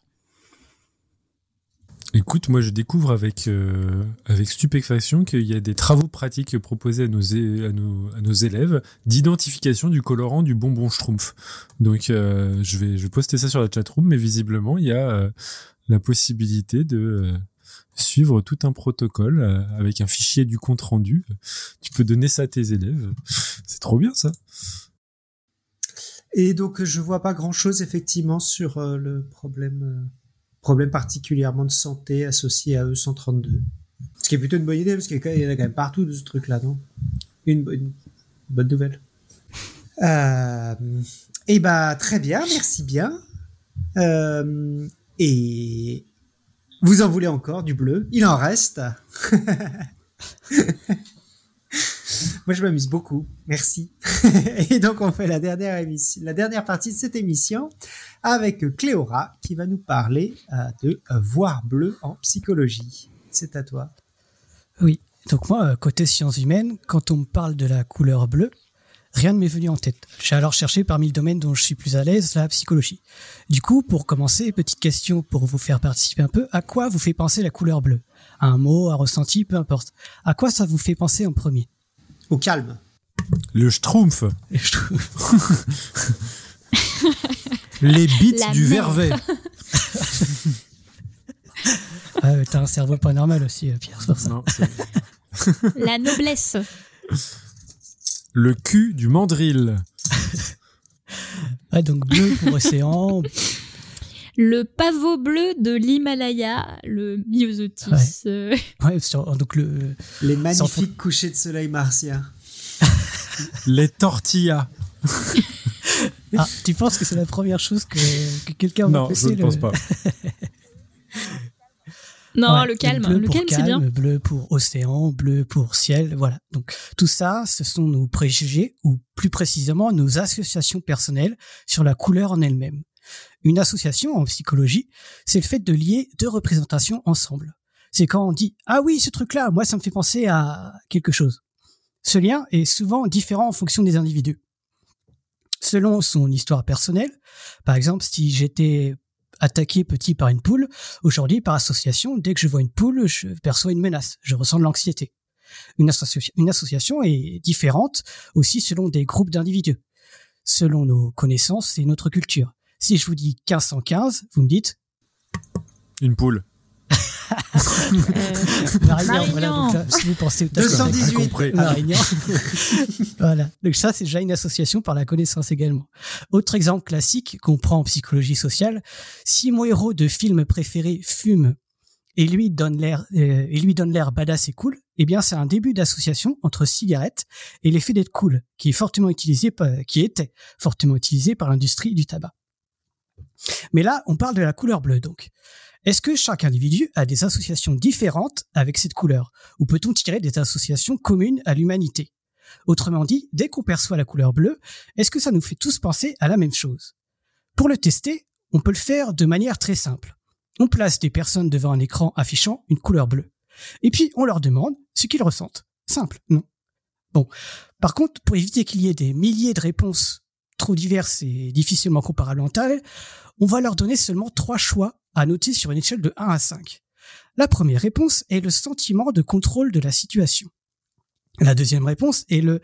Écoute, moi je découvre avec, euh, avec stupéfaction qu'il y a des travaux pratiques proposés à nos, à nos, à nos élèves d'identification du colorant du bonbon Schtroumpf. Donc euh, je, vais, je vais poster ça sur la chatroom, mais visiblement il y a euh, la possibilité de suivre tout un protocole avec un fichier du compte rendu. Tu peux donner ça à tes élèves. C'est trop bien ça. Et donc je vois pas grand chose effectivement sur le problème problème particulièrement de santé associé à E132. Ce qui est plutôt une bonne idée, parce qu'il y en a quand même partout de ce truc-là, non? Une, bonne nouvelle. Euh, et eh bah très bien, merci bien. Euh, et vous en voulez encore du bleu? Il en reste. Moi, je m'amuse beaucoup. Merci. et donc, on fait la dernière partie de cette émission avec Cléora qui va nous parler euh, de voir bleu en psychologie. C'est à toi. Oui. Donc moi, euh, côté sciences humaines, quand on me parle de la couleur bleue, rien ne m'est venu en tête. J'ai alors cherché parmi le domaine dont je suis plus à l'aise, la psychologie. Du coup, pour commencer, petite question pour vous faire participer un peu, à quoi vous fait penser la couleur bleue? Un mot, un ressenti, peu importe. À quoi ça vous fait penser en premier? Au calme. Le schtroumpf. Les bites du vervet. ah, t'as un cerveau pas normal aussi, euh, Pierre. La noblesse. Le cul du mandril. ah, donc bleu pour océan, le pavot bleu de l'Himalaya, le myosotis. Ouais. Euh. donc le, Les magnifiques couchers de soleil martiens. Les tortillas. ah, tu penses que c'est la première chose que, quelqu'un va Non, je ne pense pas. Non, le calme, le, calme, c'est bien. Bleu pour océan, bleu pour ciel, voilà. Donc tout ça, ce sont nos préjugés ou plus précisément nos associations personnelles sur la couleur en elle-même. Une association en psychologie, c'est le fait de lier deux représentations ensemble. C'est quand on dit ah oui ce truc-là, moi ça me fait penser à quelque chose. Ce lien est souvent différent en fonction des individus. Selon son histoire personnelle, par exemple si j'étais attaqué petit par une poule, aujourd'hui par association, dès que je vois une poule, je perçois une menace, je ressens de l'anxiété. Une, une association est différente aussi selon des groupes d'individus, selon nos connaissances et notre culture. Si je vous dis 1515, vous me dites Une poule. Marignan, voilà, donc si vous pensez 218 Marignan. voilà. Donc ça, c'est déjà une association par la connaissance également. Autre exemple classique qu'on prend en psychologie sociale, si mon héros de film préféré fume et lui donne l'air euh, et lui donne l'air badass et cool, eh bien c'est un début d'association entre cigarette et l'effet d'être cool, qui est fortement utilisé qui était fortement utilisé par l'industrie du tabac. Mais là, on parle de la couleur bleue, donc. Est-ce que chaque individu a des associations différentes avec cette couleur? Ou peut-on tirer des associations communes à l'humanité? Autrement dit, dès qu'on perçoit la couleur bleue, est-ce que ça nous fait tous penser à la même chose? Pour le tester, on peut le faire de manière très simple. On place des personnes devant un écran affichant une couleur bleue. Et puis on leur demande ce qu'ils ressentent. Simple, non? Bon. Par contre, pour éviter qu'il y ait des milliers de réponses trop diverses et difficilement comparables entre elles, on va leur donner seulement trois choix à noter sur une échelle de 1 à 5. La première réponse est le sentiment de contrôle de la situation. La deuxième réponse est le,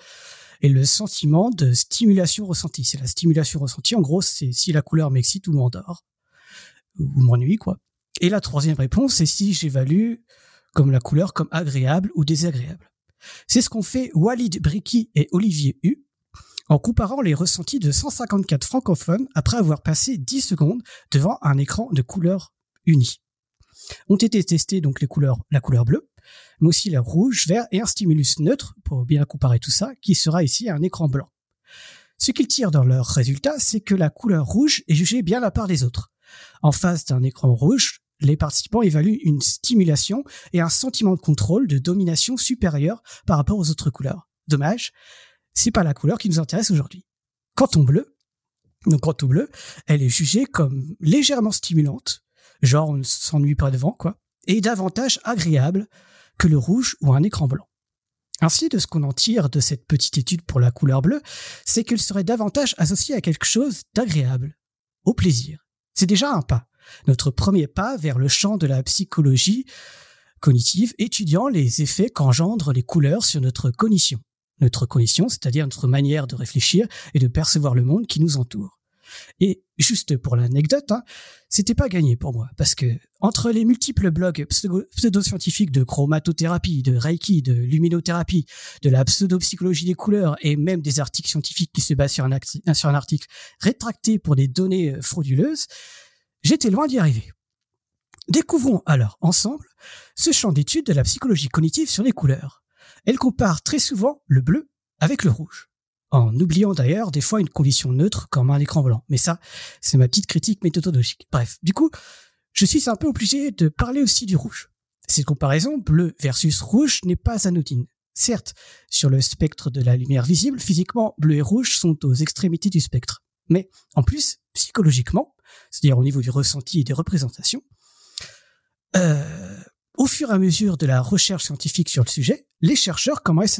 est le sentiment de stimulation ressentie. C'est la stimulation ressentie, en gros, c'est si la couleur m'excite ou m'endort. Ou m'ennuie, quoi. Et la troisième réponse, c'est si j'évalue comme la couleur comme agréable ou désagréable. C'est ce qu'ont fait Walid Briki et Olivier Hu en comparant les ressentis de 154 francophones après avoir passé 10 secondes devant un écran de couleur unie. Ont été testées donc les couleurs, la couleur bleue, mais aussi la rouge, vert et un stimulus neutre, pour bien comparer tout ça, qui sera ici un écran blanc. Ce qu'ils tirent dans leurs résultats, c'est que la couleur rouge est jugée bien à part des autres. En face d'un écran rouge, les participants évaluent une stimulation et un sentiment de contrôle, de domination supérieur par rapport aux autres couleurs. Dommage, c'est pas la couleur qui nous intéresse aujourd'hui. Au bleu, donc au bleu, elle est jugée comme légèrement stimulante, genre on ne s'ennuie pas devant quoi, et davantage agréable que le rouge ou un écran blanc. Ainsi, de ce qu'on en tire de cette petite étude pour la couleur bleue, c'est qu'elle serait davantage associée à quelque chose d'agréable, au plaisir. C'est déjà un pas, notre premier pas vers le champ de la psychologie cognitive, étudiant les effets qu'engendrent les couleurs sur notre cognition. Notre cognition, c'est-à-dire notre manière de réfléchir et de percevoir le monde qui nous entoure. Et juste pour l'anecdote, hein, c'était pas gagné pour moi parce que entre les multiples blogs pseudo-scientifiques de chromatothérapie, de reiki, de luminothérapie, de la pseudo-psychologie des couleurs et même des articles scientifiques qui se basent sur un, sur un article rétracté pour des données euh, frauduleuses, j'étais loin d'y arriver. Découvrons alors ensemble ce champ d'étude de la psychologie cognitive sur les couleurs. Elle compare très souvent le bleu avec le rouge en oubliant d'ailleurs des fois une condition neutre comme un écran blanc. Mais ça, c'est ma petite critique méthodologique. Bref, du coup, je suis un peu obligé de parler aussi du rouge. Cette comparaison bleu versus rouge n'est pas anodine. Certes, sur le spectre de la lumière visible, physiquement, bleu et rouge sont aux extrémités du spectre. Mais en plus, psychologiquement, c'est-à-dire au niveau du ressenti et des représentations, euh, au fur et à mesure de la recherche scientifique sur le sujet, les chercheurs commencent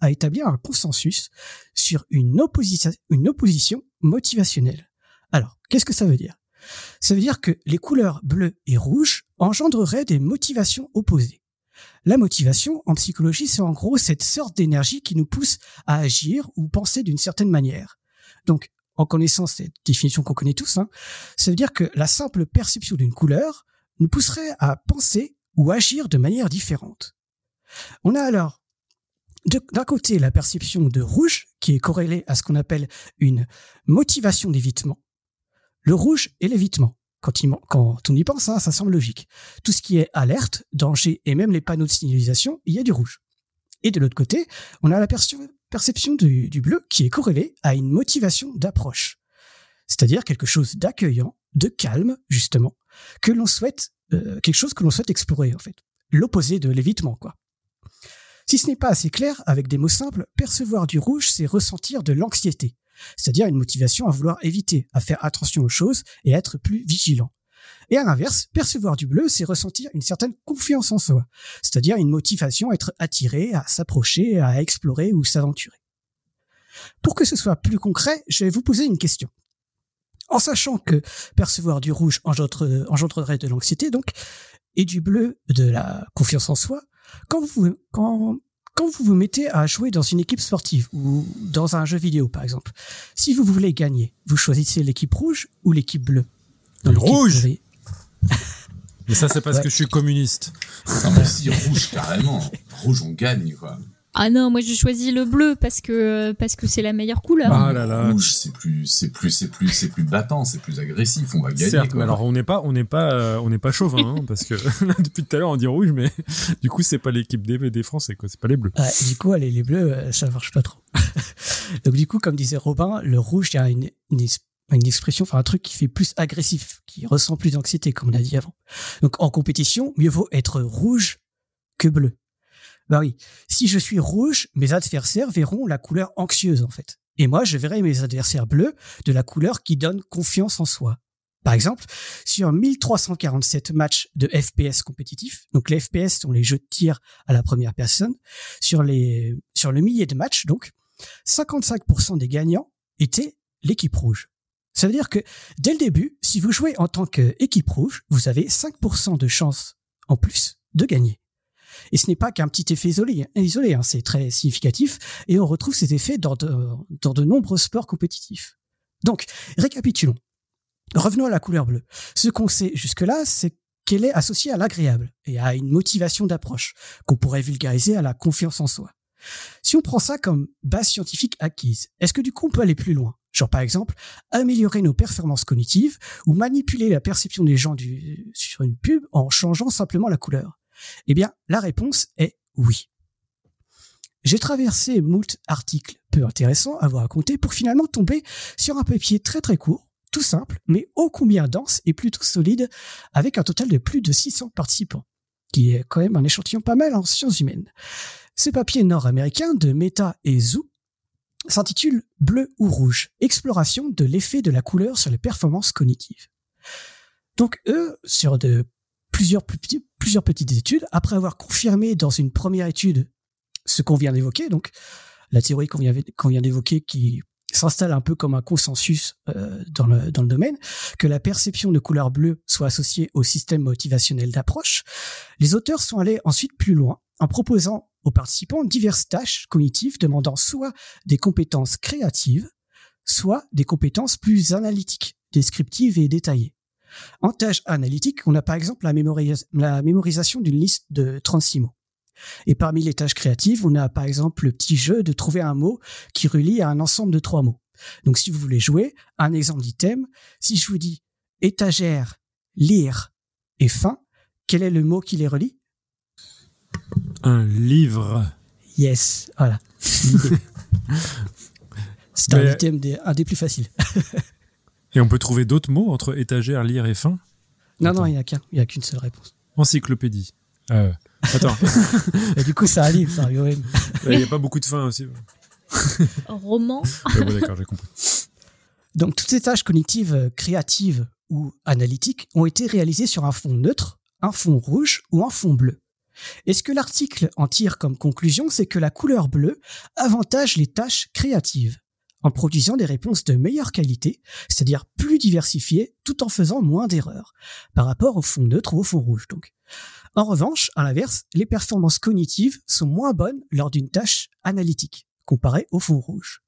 à établir, un consensus sur une, opposition, une opposition motivationnelle. Alors, qu'est-ce que ça veut dire? Ça veut dire que les couleurs bleues et rouges engendreraient des motivations opposées. La motivation, en psychologie, c'est en gros cette sorte d'énergie qui nous pousse à agir ou penser d'une certaine manière. Donc, en connaissant cette définition qu'on connaît tous, hein, ça veut dire que la simple perception d'une couleur nous pousserait à penser ou agir de manière différente. On a alors d'un côté la perception de rouge qui est corrélée à ce qu'on appelle une motivation d'évitement. Le rouge et l'évitement. Quand, on y pense, hein, ça semble logique. Tout ce qui est alerte, danger et même les panneaux de signalisation, il y a du rouge. Et de l'autre côté, on a la perception du bleu qui est corrélée à une motivation d'approche. C'est-à-dire quelque chose d'accueillant, de calme, justement, que l'on souhaite euh, quelque chose que l'on souhaite explorer en fait, l'opposé de l'évitement quoi. Si ce n'est pas assez clair, avec des mots simples, percevoir du rouge, c'est ressentir de l'anxiété, c'est-à-dire une motivation à vouloir éviter, à faire attention aux choses et à être plus vigilant. Et à l'inverse, percevoir du bleu, c'est ressentir une certaine confiance en soi, c'est-à-dire une motivation à être attiré, à s'approcher, à explorer ou s'aventurer. Pour que ce soit plus concret, je vais vous poser une question en sachant que percevoir du rouge engendrerait de l'anxiété, donc, et du bleu de la confiance en soi, quand vous, quand, quand vous vous mettez à jouer dans une équipe sportive ou dans un jeu vidéo, par exemple, si vous voulez gagner, vous choisissez l'équipe rouge ou l'équipe bleue? Le rouge Mais ça, c'est parce que je suis communiste. Non, mais si, rouge, carrément. Rouge, on gagne, quoi. Ah non, moi j'ai choisi le bleu parce que parce que c'est la meilleure couleur. Ah là là. Rouge, c'est plus c'est plus c'est plus c'est plus battant, c'est plus agressif, on va gagner. Certes, mais alors on n'est pas on n'est pas euh, on n'est pas chauvin hein, parce que depuis tout à l'heure on dit rouge, mais du coup c'est pas l'équipe des, des Français quoi, c'est pas les bleus. du coup allez les bleus euh, ça marche pas trop. Donc du coup comme disait Robin, le rouge il y a une, une, une expression, enfin un truc qui fait plus agressif, qui ressent plus d'anxiété comme on a dit avant. Donc en compétition, mieux vaut être rouge que bleu. Bah oui, si je suis rouge, mes adversaires verront la couleur anxieuse en fait. Et moi, je verrai mes adversaires bleus de la couleur qui donne confiance en soi. Par exemple, sur 1347 matchs de FPS compétitifs, donc les FPS sont les jeux de tir à la première personne, sur les sur le millier de matchs donc, 55% des gagnants étaient l'équipe rouge. Ça veut dire que dès le début, si vous jouez en tant qu'équipe rouge, vous avez 5% de chance en plus de gagner. Et ce n'est pas qu'un petit effet isolé, isolé hein, c'est très significatif, et on retrouve ces effets dans de, dans de nombreux sports compétitifs. Donc, récapitulons. Revenons à la couleur bleue. Ce qu'on sait jusque-là, c'est qu'elle est associée à l'agréable et à une motivation d'approche, qu'on pourrait vulgariser à la confiance en soi. Si on prend ça comme base scientifique acquise, est-ce que du coup on peut aller plus loin? Genre par exemple, améliorer nos performances cognitives ou manipuler la perception des gens sur une pub en changeant simplement la couleur Eh bien, la réponse est oui. J'ai traversé moult articles peu intéressants à vous raconter pour finalement tomber sur un papier très très court, tout simple, mais ô combien dense et plutôt solide, avec un total de plus de 600 participants, qui est quand même un échantillon pas mal en sciences humaines. Ce papier nord-américain de Meta et Zou s'intitule Bleu ou rouge, exploration de l'effet de la couleur sur les performances cognitives. Donc eux, sur de plusieurs, plusieurs petites études, après avoir confirmé dans une première étude ce qu'on vient d'évoquer, donc la théorie qu'on vient, d'évoquer qui s'installe un peu comme un consensus euh, dans, le, dans le domaine, que la perception de couleur bleue soit associée au système motivationnel d'approche, les auteurs sont allés ensuite plus loin en proposant aux participants diverses tâches cognitives demandant soit des compétences créatives, soit des compétences plus analytiques, descriptives et détaillées. En tâche analytique, on a par exemple la, la mémorisation d'une liste de 36 mots. Et parmi les tâches créatives, on a par exemple le petit jeu de trouver un mot qui relie à un ensemble de trois mots. Donc si vous voulez jouer, un exemple d'item, si je vous dis étagère, lire et fin, quel est le mot qui les relie? Un livre. Yes, voilà. C'est un item des, un des plus faciles. et on peut trouver d'autres mots entre étagère, lire et fin? Non, non, il n'y a qu'un. Il n'y a qu'une seule réponse. Encyclopédie. Euh, attends. et du coup, ça arrive, ça arrive. Il n'y a pas beaucoup de fin aussi. Roman. D'accord, j'ai compris. Donc, toutes ces tâches cognitives, créatives ou analytiques ont été réalisées sur un fond neutre, un fond rouge ou un fond bleu. Et ce que l'article en tire comme conclusion, c'est que la couleur bleue avantage les tâches créatives? En produisant des réponses de meilleure qualité, c'est-à-dire plus diversifiées, tout en faisant moins d'erreurs, par rapport au fond neutre ou au fond rouge donc. En revanche, à l'inverse, les performances cognitives sont moins bonnes lors d'une tâche analytique, comparée au fond rouge.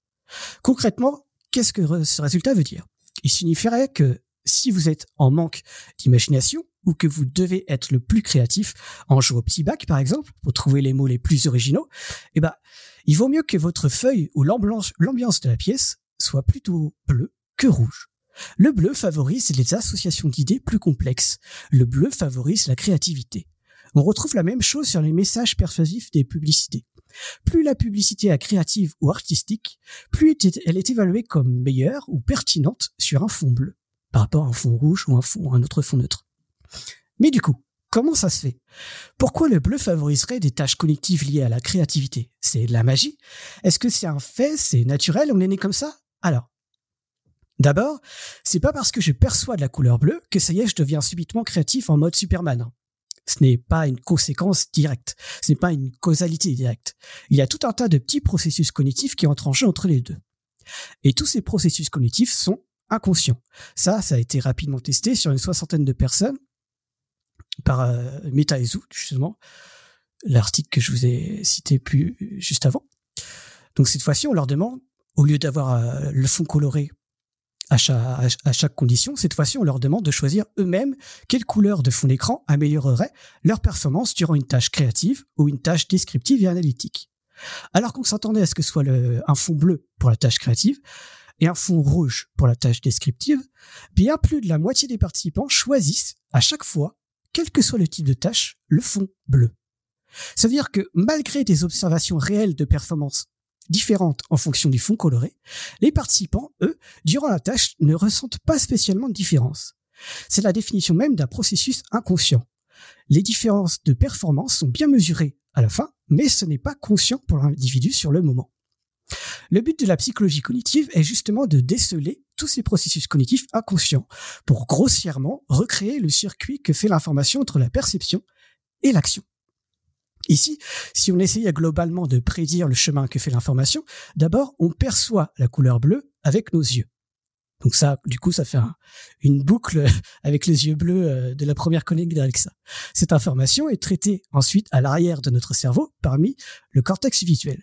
Concrètement, qu'est-ce que ce résultat veut dire? Il signifierait que si vous êtes en manque d'imagination, ou que vous devez être le plus créatif en jouant au petit bac, par exemple, pour trouver les mots les plus originaux, eh ben, il vaut mieux que votre feuille ou l'ambiance de la pièce soit plutôt bleue que rouge. Le bleu favorise les associations d'idées plus complexes. Le bleu favorise la créativité. On retrouve la même chose sur les messages persuasifs des publicités. Plus la publicité est créative ou artistique, plus elle est évaluée comme meilleure ou pertinente sur un fond bleu, par rapport à un fond rouge ou un, un autre fond neutre. Mais du coup, comment ça se fait? Pourquoi le bleu favoriserait des tâches cognitives liées à la créativité? C'est de la magie? Est-ce que c'est un fait? C'est naturel? On est né comme ça? Alors, D'abord, c'est pas parce que je perçois de la couleur bleue que ça y est, je deviens subitement créatif en mode Superman. Ce n'est pas une conséquence directe, ce n'est pas une causalité directe. Il y a tout un tas de petits processus cognitifs qui entrent en jeu entre les deux. Et tous ces processus cognitifs sont inconscients. Ça, ça a été rapidement testé sur une soixantaine de personnes par euh, Meta justement, l'article que je vous ai cité plus juste avant. Donc cette fois-ci, on leur demande, au lieu d'avoir euh, le fond coloré à chaque, condition, cette fois-ci, on leur demande de choisir eux-mêmes quelle couleur de fond d'écran améliorerait leur performance durant une tâche créative ou une tâche descriptive et analytique. Alors qu'on s'attendait à ce que ce soit un fond bleu pour la tâche créative et un fond rouge pour la tâche descriptive, bien plus de la moitié des participants choisissent à chaque fois, quel que soit le type de tâche, le fond bleu. Ça veut dire que malgré des observations réelles de performance différentes en fonction du fond coloré, les participants, eux, durant la tâche, ne ressentent pas spécialement de différence. C'est la définition même d'un processus inconscient. Les différences de performance sont bien mesurées à la fin, mais ce n'est pas conscient pour l'individu sur le moment. Le but de la psychologie cognitive est justement de déceler tous ces processus cognitifs inconscients pour grossièrement recréer le circuit que fait l'information entre la perception et l'action. Ici, si on essayait globalement de prédire le chemin que fait l'information, d'abord, on perçoit la couleur bleue avec nos yeux. Donc ça, du coup, ça fait une boucle avec les yeux bleus euh, de la première connecte d'Alexa. Cette information est traitée ensuite à l'arrière de notre cerveau parmi le cortex visuel.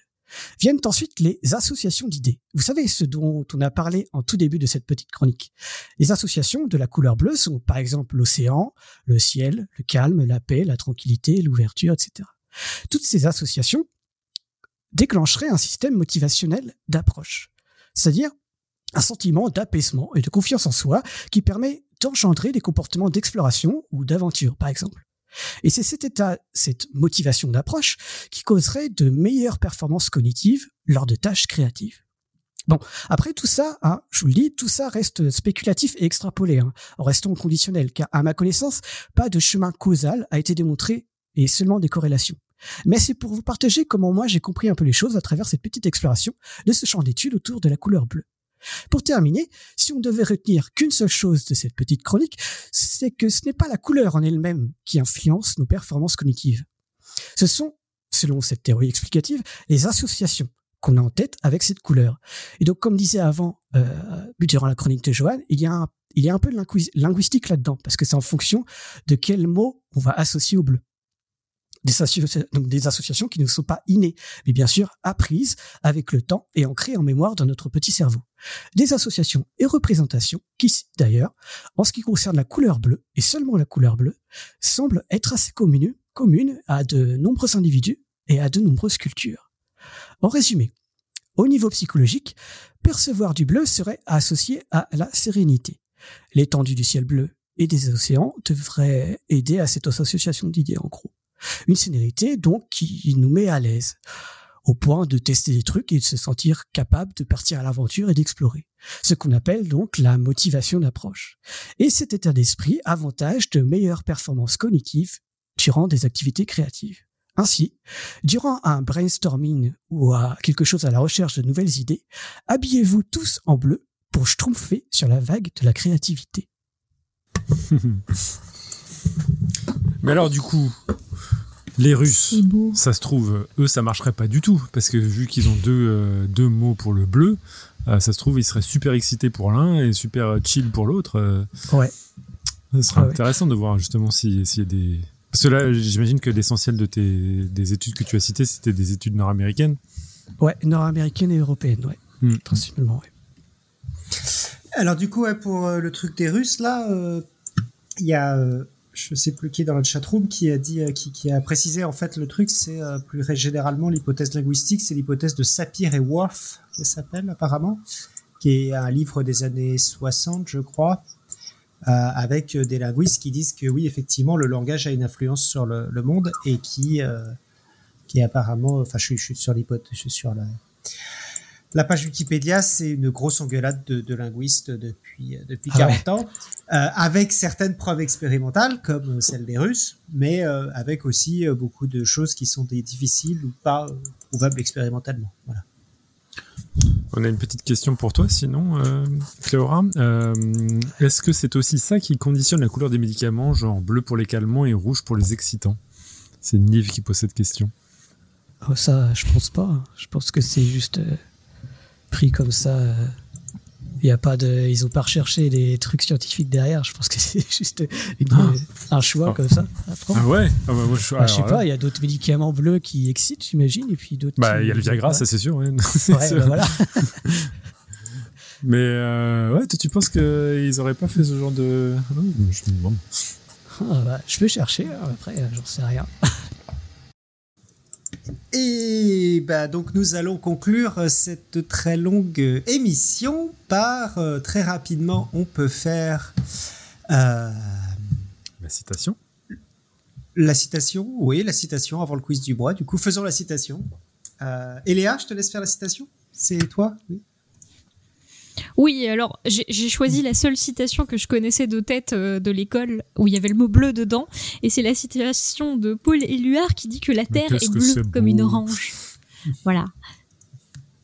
Viennent ensuite les associations d'idées. Vous savez, ce dont on a parlé en tout début de cette petite chronique. Les associations de la couleur bleue sont par exemple l'océan, le ciel, le calme, la paix, la tranquillité, l'ouverture, etc. Toutes ces associations déclencherait un système motivationnel d'approche, c'est-à-dire un sentiment d'apaisement et de confiance en soi qui permet d'engendrer des comportements d'exploration ou d'aventure, par exemple. Et c'est cet état, cette motivation d'approche qui causerait de meilleures performances cognitives lors de tâches créatives. Bon, après tout ça, hein, je vous le dis, tout ça reste spéculatif et extrapolé, hein, en restant conditionnel, car à ma connaissance, pas de chemin causal a été démontré et seulement des corrélations. Mais c'est pour vous partager comment moi j'ai compris un peu les choses à travers cette petite exploration de ce champ d'études autour de la couleur bleue. Pour terminer, si on devait retenir qu'une seule chose de cette petite chronique, c'est que ce n'est pas la couleur en elle-même qui influence nos performances cognitives. Ce sont, selon cette théorie explicative, les associations qu'on a en tête avec cette couleur. Et donc, comme disait avant, euh, durant la chronique de Johan, il y a un, il y a un peu de linguistique là-dedans, parce que c'est en fonction de quel mot on va associer au bleu. Des, associations qui ne sont pas innées, mais bien sûr apprises avec le temps et ancrées en mémoire dans notre petit cerveau. Des associations et représentations qui, d'ailleurs, en ce qui concerne la couleur bleue, et seulement la couleur bleue, semblent être assez communes à de nombreux individus et à de nombreuses cultures. En résumé, au niveau psychologique, percevoir du bleu serait associé à la sérénité. L'étendue du ciel bleu et des océans devrait aider à cette association d'idées en gros. Une sérénité donc qui nous met à l'aise, au point de tester des trucs et de se sentir capable de partir à l'aventure et d'explorer. Ce qu'on appelle donc la motivation d'approche. Et cet état d'esprit avantage de meilleures performances cognitives durant des activités créatives. Ainsi, durant un brainstorming ou à quelque chose à la recherche de nouvelles idées, habillez-vous tous en bleu pour schtroumpfer sur la vague de la créativité. Mais alors du coup, les Russes, ça se trouve, eux, ça marcherait pas du tout, parce que vu qu'ils ont deux, euh, deux mots pour le bleu, euh, ça se trouve, ils seraient super excités pour l'un et super chill pour l'autre. Euh. ouais. Ce serait intéressant de voir justement s'il y a des, parce que là, j'imagine que l'essentiel de tes des études que tu as citées, c'était des études nord-américaines. Ouais, nord-américaines et européennes, ouais. Hmm. Principalement, ouais. Alors du coup, pour euh, le truc des Russes, là, euh, il y a, euh, je sais plus qui est dans le chatroom, qui a dit, qui, qui, a précisé en fait le truc, c'est plus généralement l'hypothèse linguistique, c'est l'hypothèse de Sapir et Worf, qui s'appelle apparemment, qui est un livre des années 60, je crois, euh, avec des linguistes qui disent que oui, effectivement, le langage a une influence sur le, le monde et qui, euh, qui apparemment, enfin, je je suis sur l'hypothèse, sur la, la page Wikipédia, c'est une grosse engueulade de, de linguistes depuis, depuis 40 ah ans, euh, avec certaines preuves expérimentales, comme celle des Russes, mais euh, avec aussi euh, beaucoup de choses qui sont des difficiles ou pas prouvables expérimentalement. Voilà. On a une petite question pour toi, sinon, euh, Cléora. Euh, est-ce que c'est aussi ça qui conditionne la couleur des médicaments, genre bleu pour les calmants et rouge pour les excitants? C'est Nive qui pose cette question. Oh, ça, je pense pas. Je pense que c'est juste euh, pris comme ça il y a pas de, ils ont pas recherché des trucs scientifiques derrière. Je pense que c'est juste ah. un choix ah. comme ça. Ah ouais. Ah bah moi, je, bah, je sais pas. Il y a d'autres médicaments bleus qui excitent, j'imagine, et puis d'autres. Bah il y a le Viagra, ça c'est sûr. Ouais, ouais bah, voilà. Mais euh, ouais, tu penses qu'ils auraient pas fait ce genre de. Je, bah, je peux chercher. Hein, après, j'en sais rien. Et bah donc nous allons conclure cette très longue émission par euh, très rapidement on peut faire euh, la citation. La citation, oui, la citation avant le quiz du mois. Du coup, faisons la citation. Euh, Eléa, je te laisse faire la citation. C'est toi, oui. Oui, alors j'ai choisi la seule citation que je connaissais de tête euh, de l'école où il y avait le mot bleu dedans, et c'est la citation de Paul Éluard qui dit que la Terre est bleue comme une orange. voilà.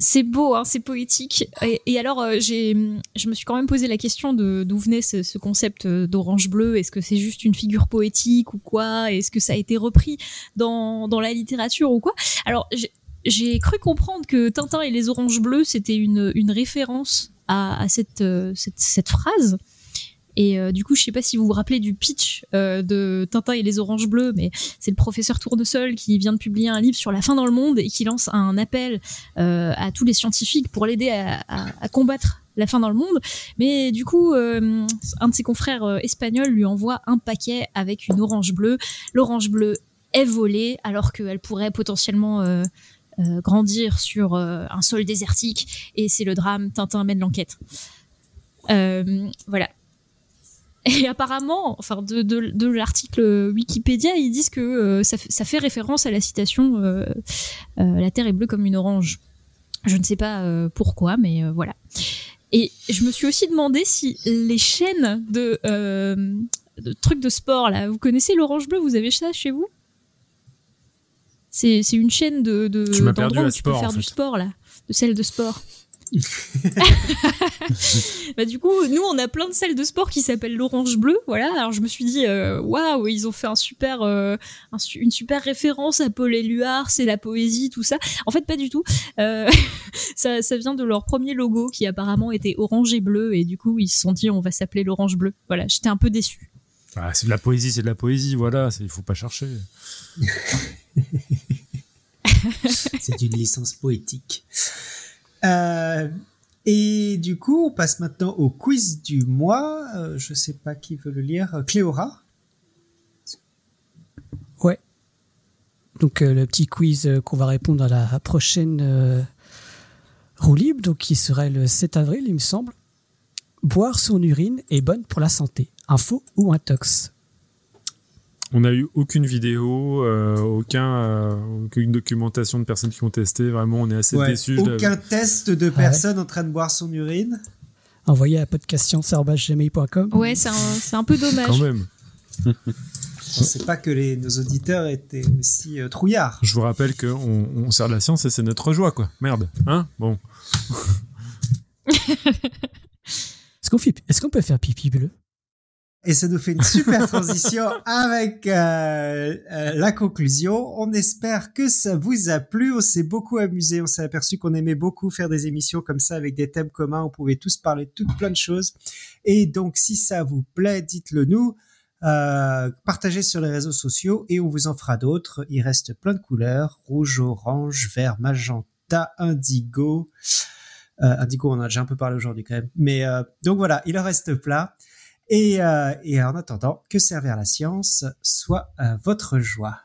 C'est beau, hein, c'est poétique. Et, alors, euh, j'ai, je me suis quand même posé la question de d'où venait ce, concept euh, d'orange bleu. Est-ce que c'est juste une figure poétique ou quoi? Est-ce que ça a été repris dans, dans la littérature ou quoi? Alors, j'ai cru comprendre que Tintin et les oranges bleues, c'était une, référence à, euh, cette, phrase. Et euh, du coup, je sais pas si vous vous rappelez du pitch euh, de Tintin et les oranges bleues, mais c'est le professeur Tournesol qui vient de publier un livre sur la fin dans le monde et qui lance un appel à tous les scientifiques pour l'aider à, combattre la fin dans le monde. Mais du coup, un de ses confrères espagnols lui envoie un paquet avec une orange bleue. L'orange bleue est volée alors qu'elle pourrait potentiellement euh, grandir sur euh, un sol désertique et c'est le drame. Tintin mène l'enquête. Euh, voilà. Et apparemment, enfin de, l'article Wikipédia, ils disent que ça, fait- référence à la citation La Terre est bleue comme une orange. Je ne sais pas pourquoi, mais voilà. Et je me suis aussi demandé si les chaînes de, de trucs de sport, là, vous connaissez l'orange bleu Vous avez ça chez vous? C'est c'est une chaîne de, de Tu m'as perdu d'endroits à où tu peux sport, faire en du sport, là, de celles de sport. bah du coup, nous on a plein de salles de sport qui s'appellent l'Orange Bleu, voilà. Alors je me suis dit, euh, waouh, ils ont fait un super, euh, un une super référence à Paul Éluard, c'est la poésie, tout ça. En fait, pas du tout. Euh, ça, ça vient de leur premier logo qui apparemment était orange et bleu, et du coup ils se sont dit, on va s'appeler l'Orange Bleu. Voilà, j'étais un peu déçue. Ah, c'est de la poésie, c'est de la poésie, voilà, il faut pas chercher. C'est une licence poétique. Euh, et du coup, on passe maintenant au quiz du mois. Euh, je sais pas qui veut le lire. Cléora. Ouais. Donc euh, le petit quiz euh, qu'on va répondre à la prochaine roue libre, donc qui serait le 7 avril, il me semble. Boire son urine est bonne pour la santé. Info ou intox On n'a eu aucune vidéo, euh, aucun, euh, aucune documentation de personnes qui ont testé. Vraiment, on est assez Ouais, déçus. de- Aucun test de personne en train de boire son urine. Envoyé à podcastscience.gmail.com. Ouais, c'est un, c'est un peu dommage. Quand même. Je sais pas que les, nos auditeurs étaient aussi euh, trouillards. Je vous rappelle qu'on on sert de la science et c'est notre joie, quoi. Merde. Hein? Bon. Est-ce qu'on fait- est-ce qu'on peut faire pipi bleu? Et ça nous fait une super transition avec euh, euh, la conclusion. On espère que ça vous a plu. On s'est beaucoup amusé. On s'est aperçu qu'on aimait beaucoup faire des émissions comme ça avec des thèmes communs. On pouvait tous parler de toutes plein de choses. Et donc, si ça vous plaît, dites-le nous. Euh, partagez sur les réseaux sociaux et on vous en fera d'autres. Il reste plein de couleurs rouge, orange, vert, magenta, indigo. Euh, indigo, on a déjà un peu parlé aujourd'hui quand même. Mais donc voilà, il en reste plein. Et, euh, et en attendant, que servir la science soit euh, votre joie.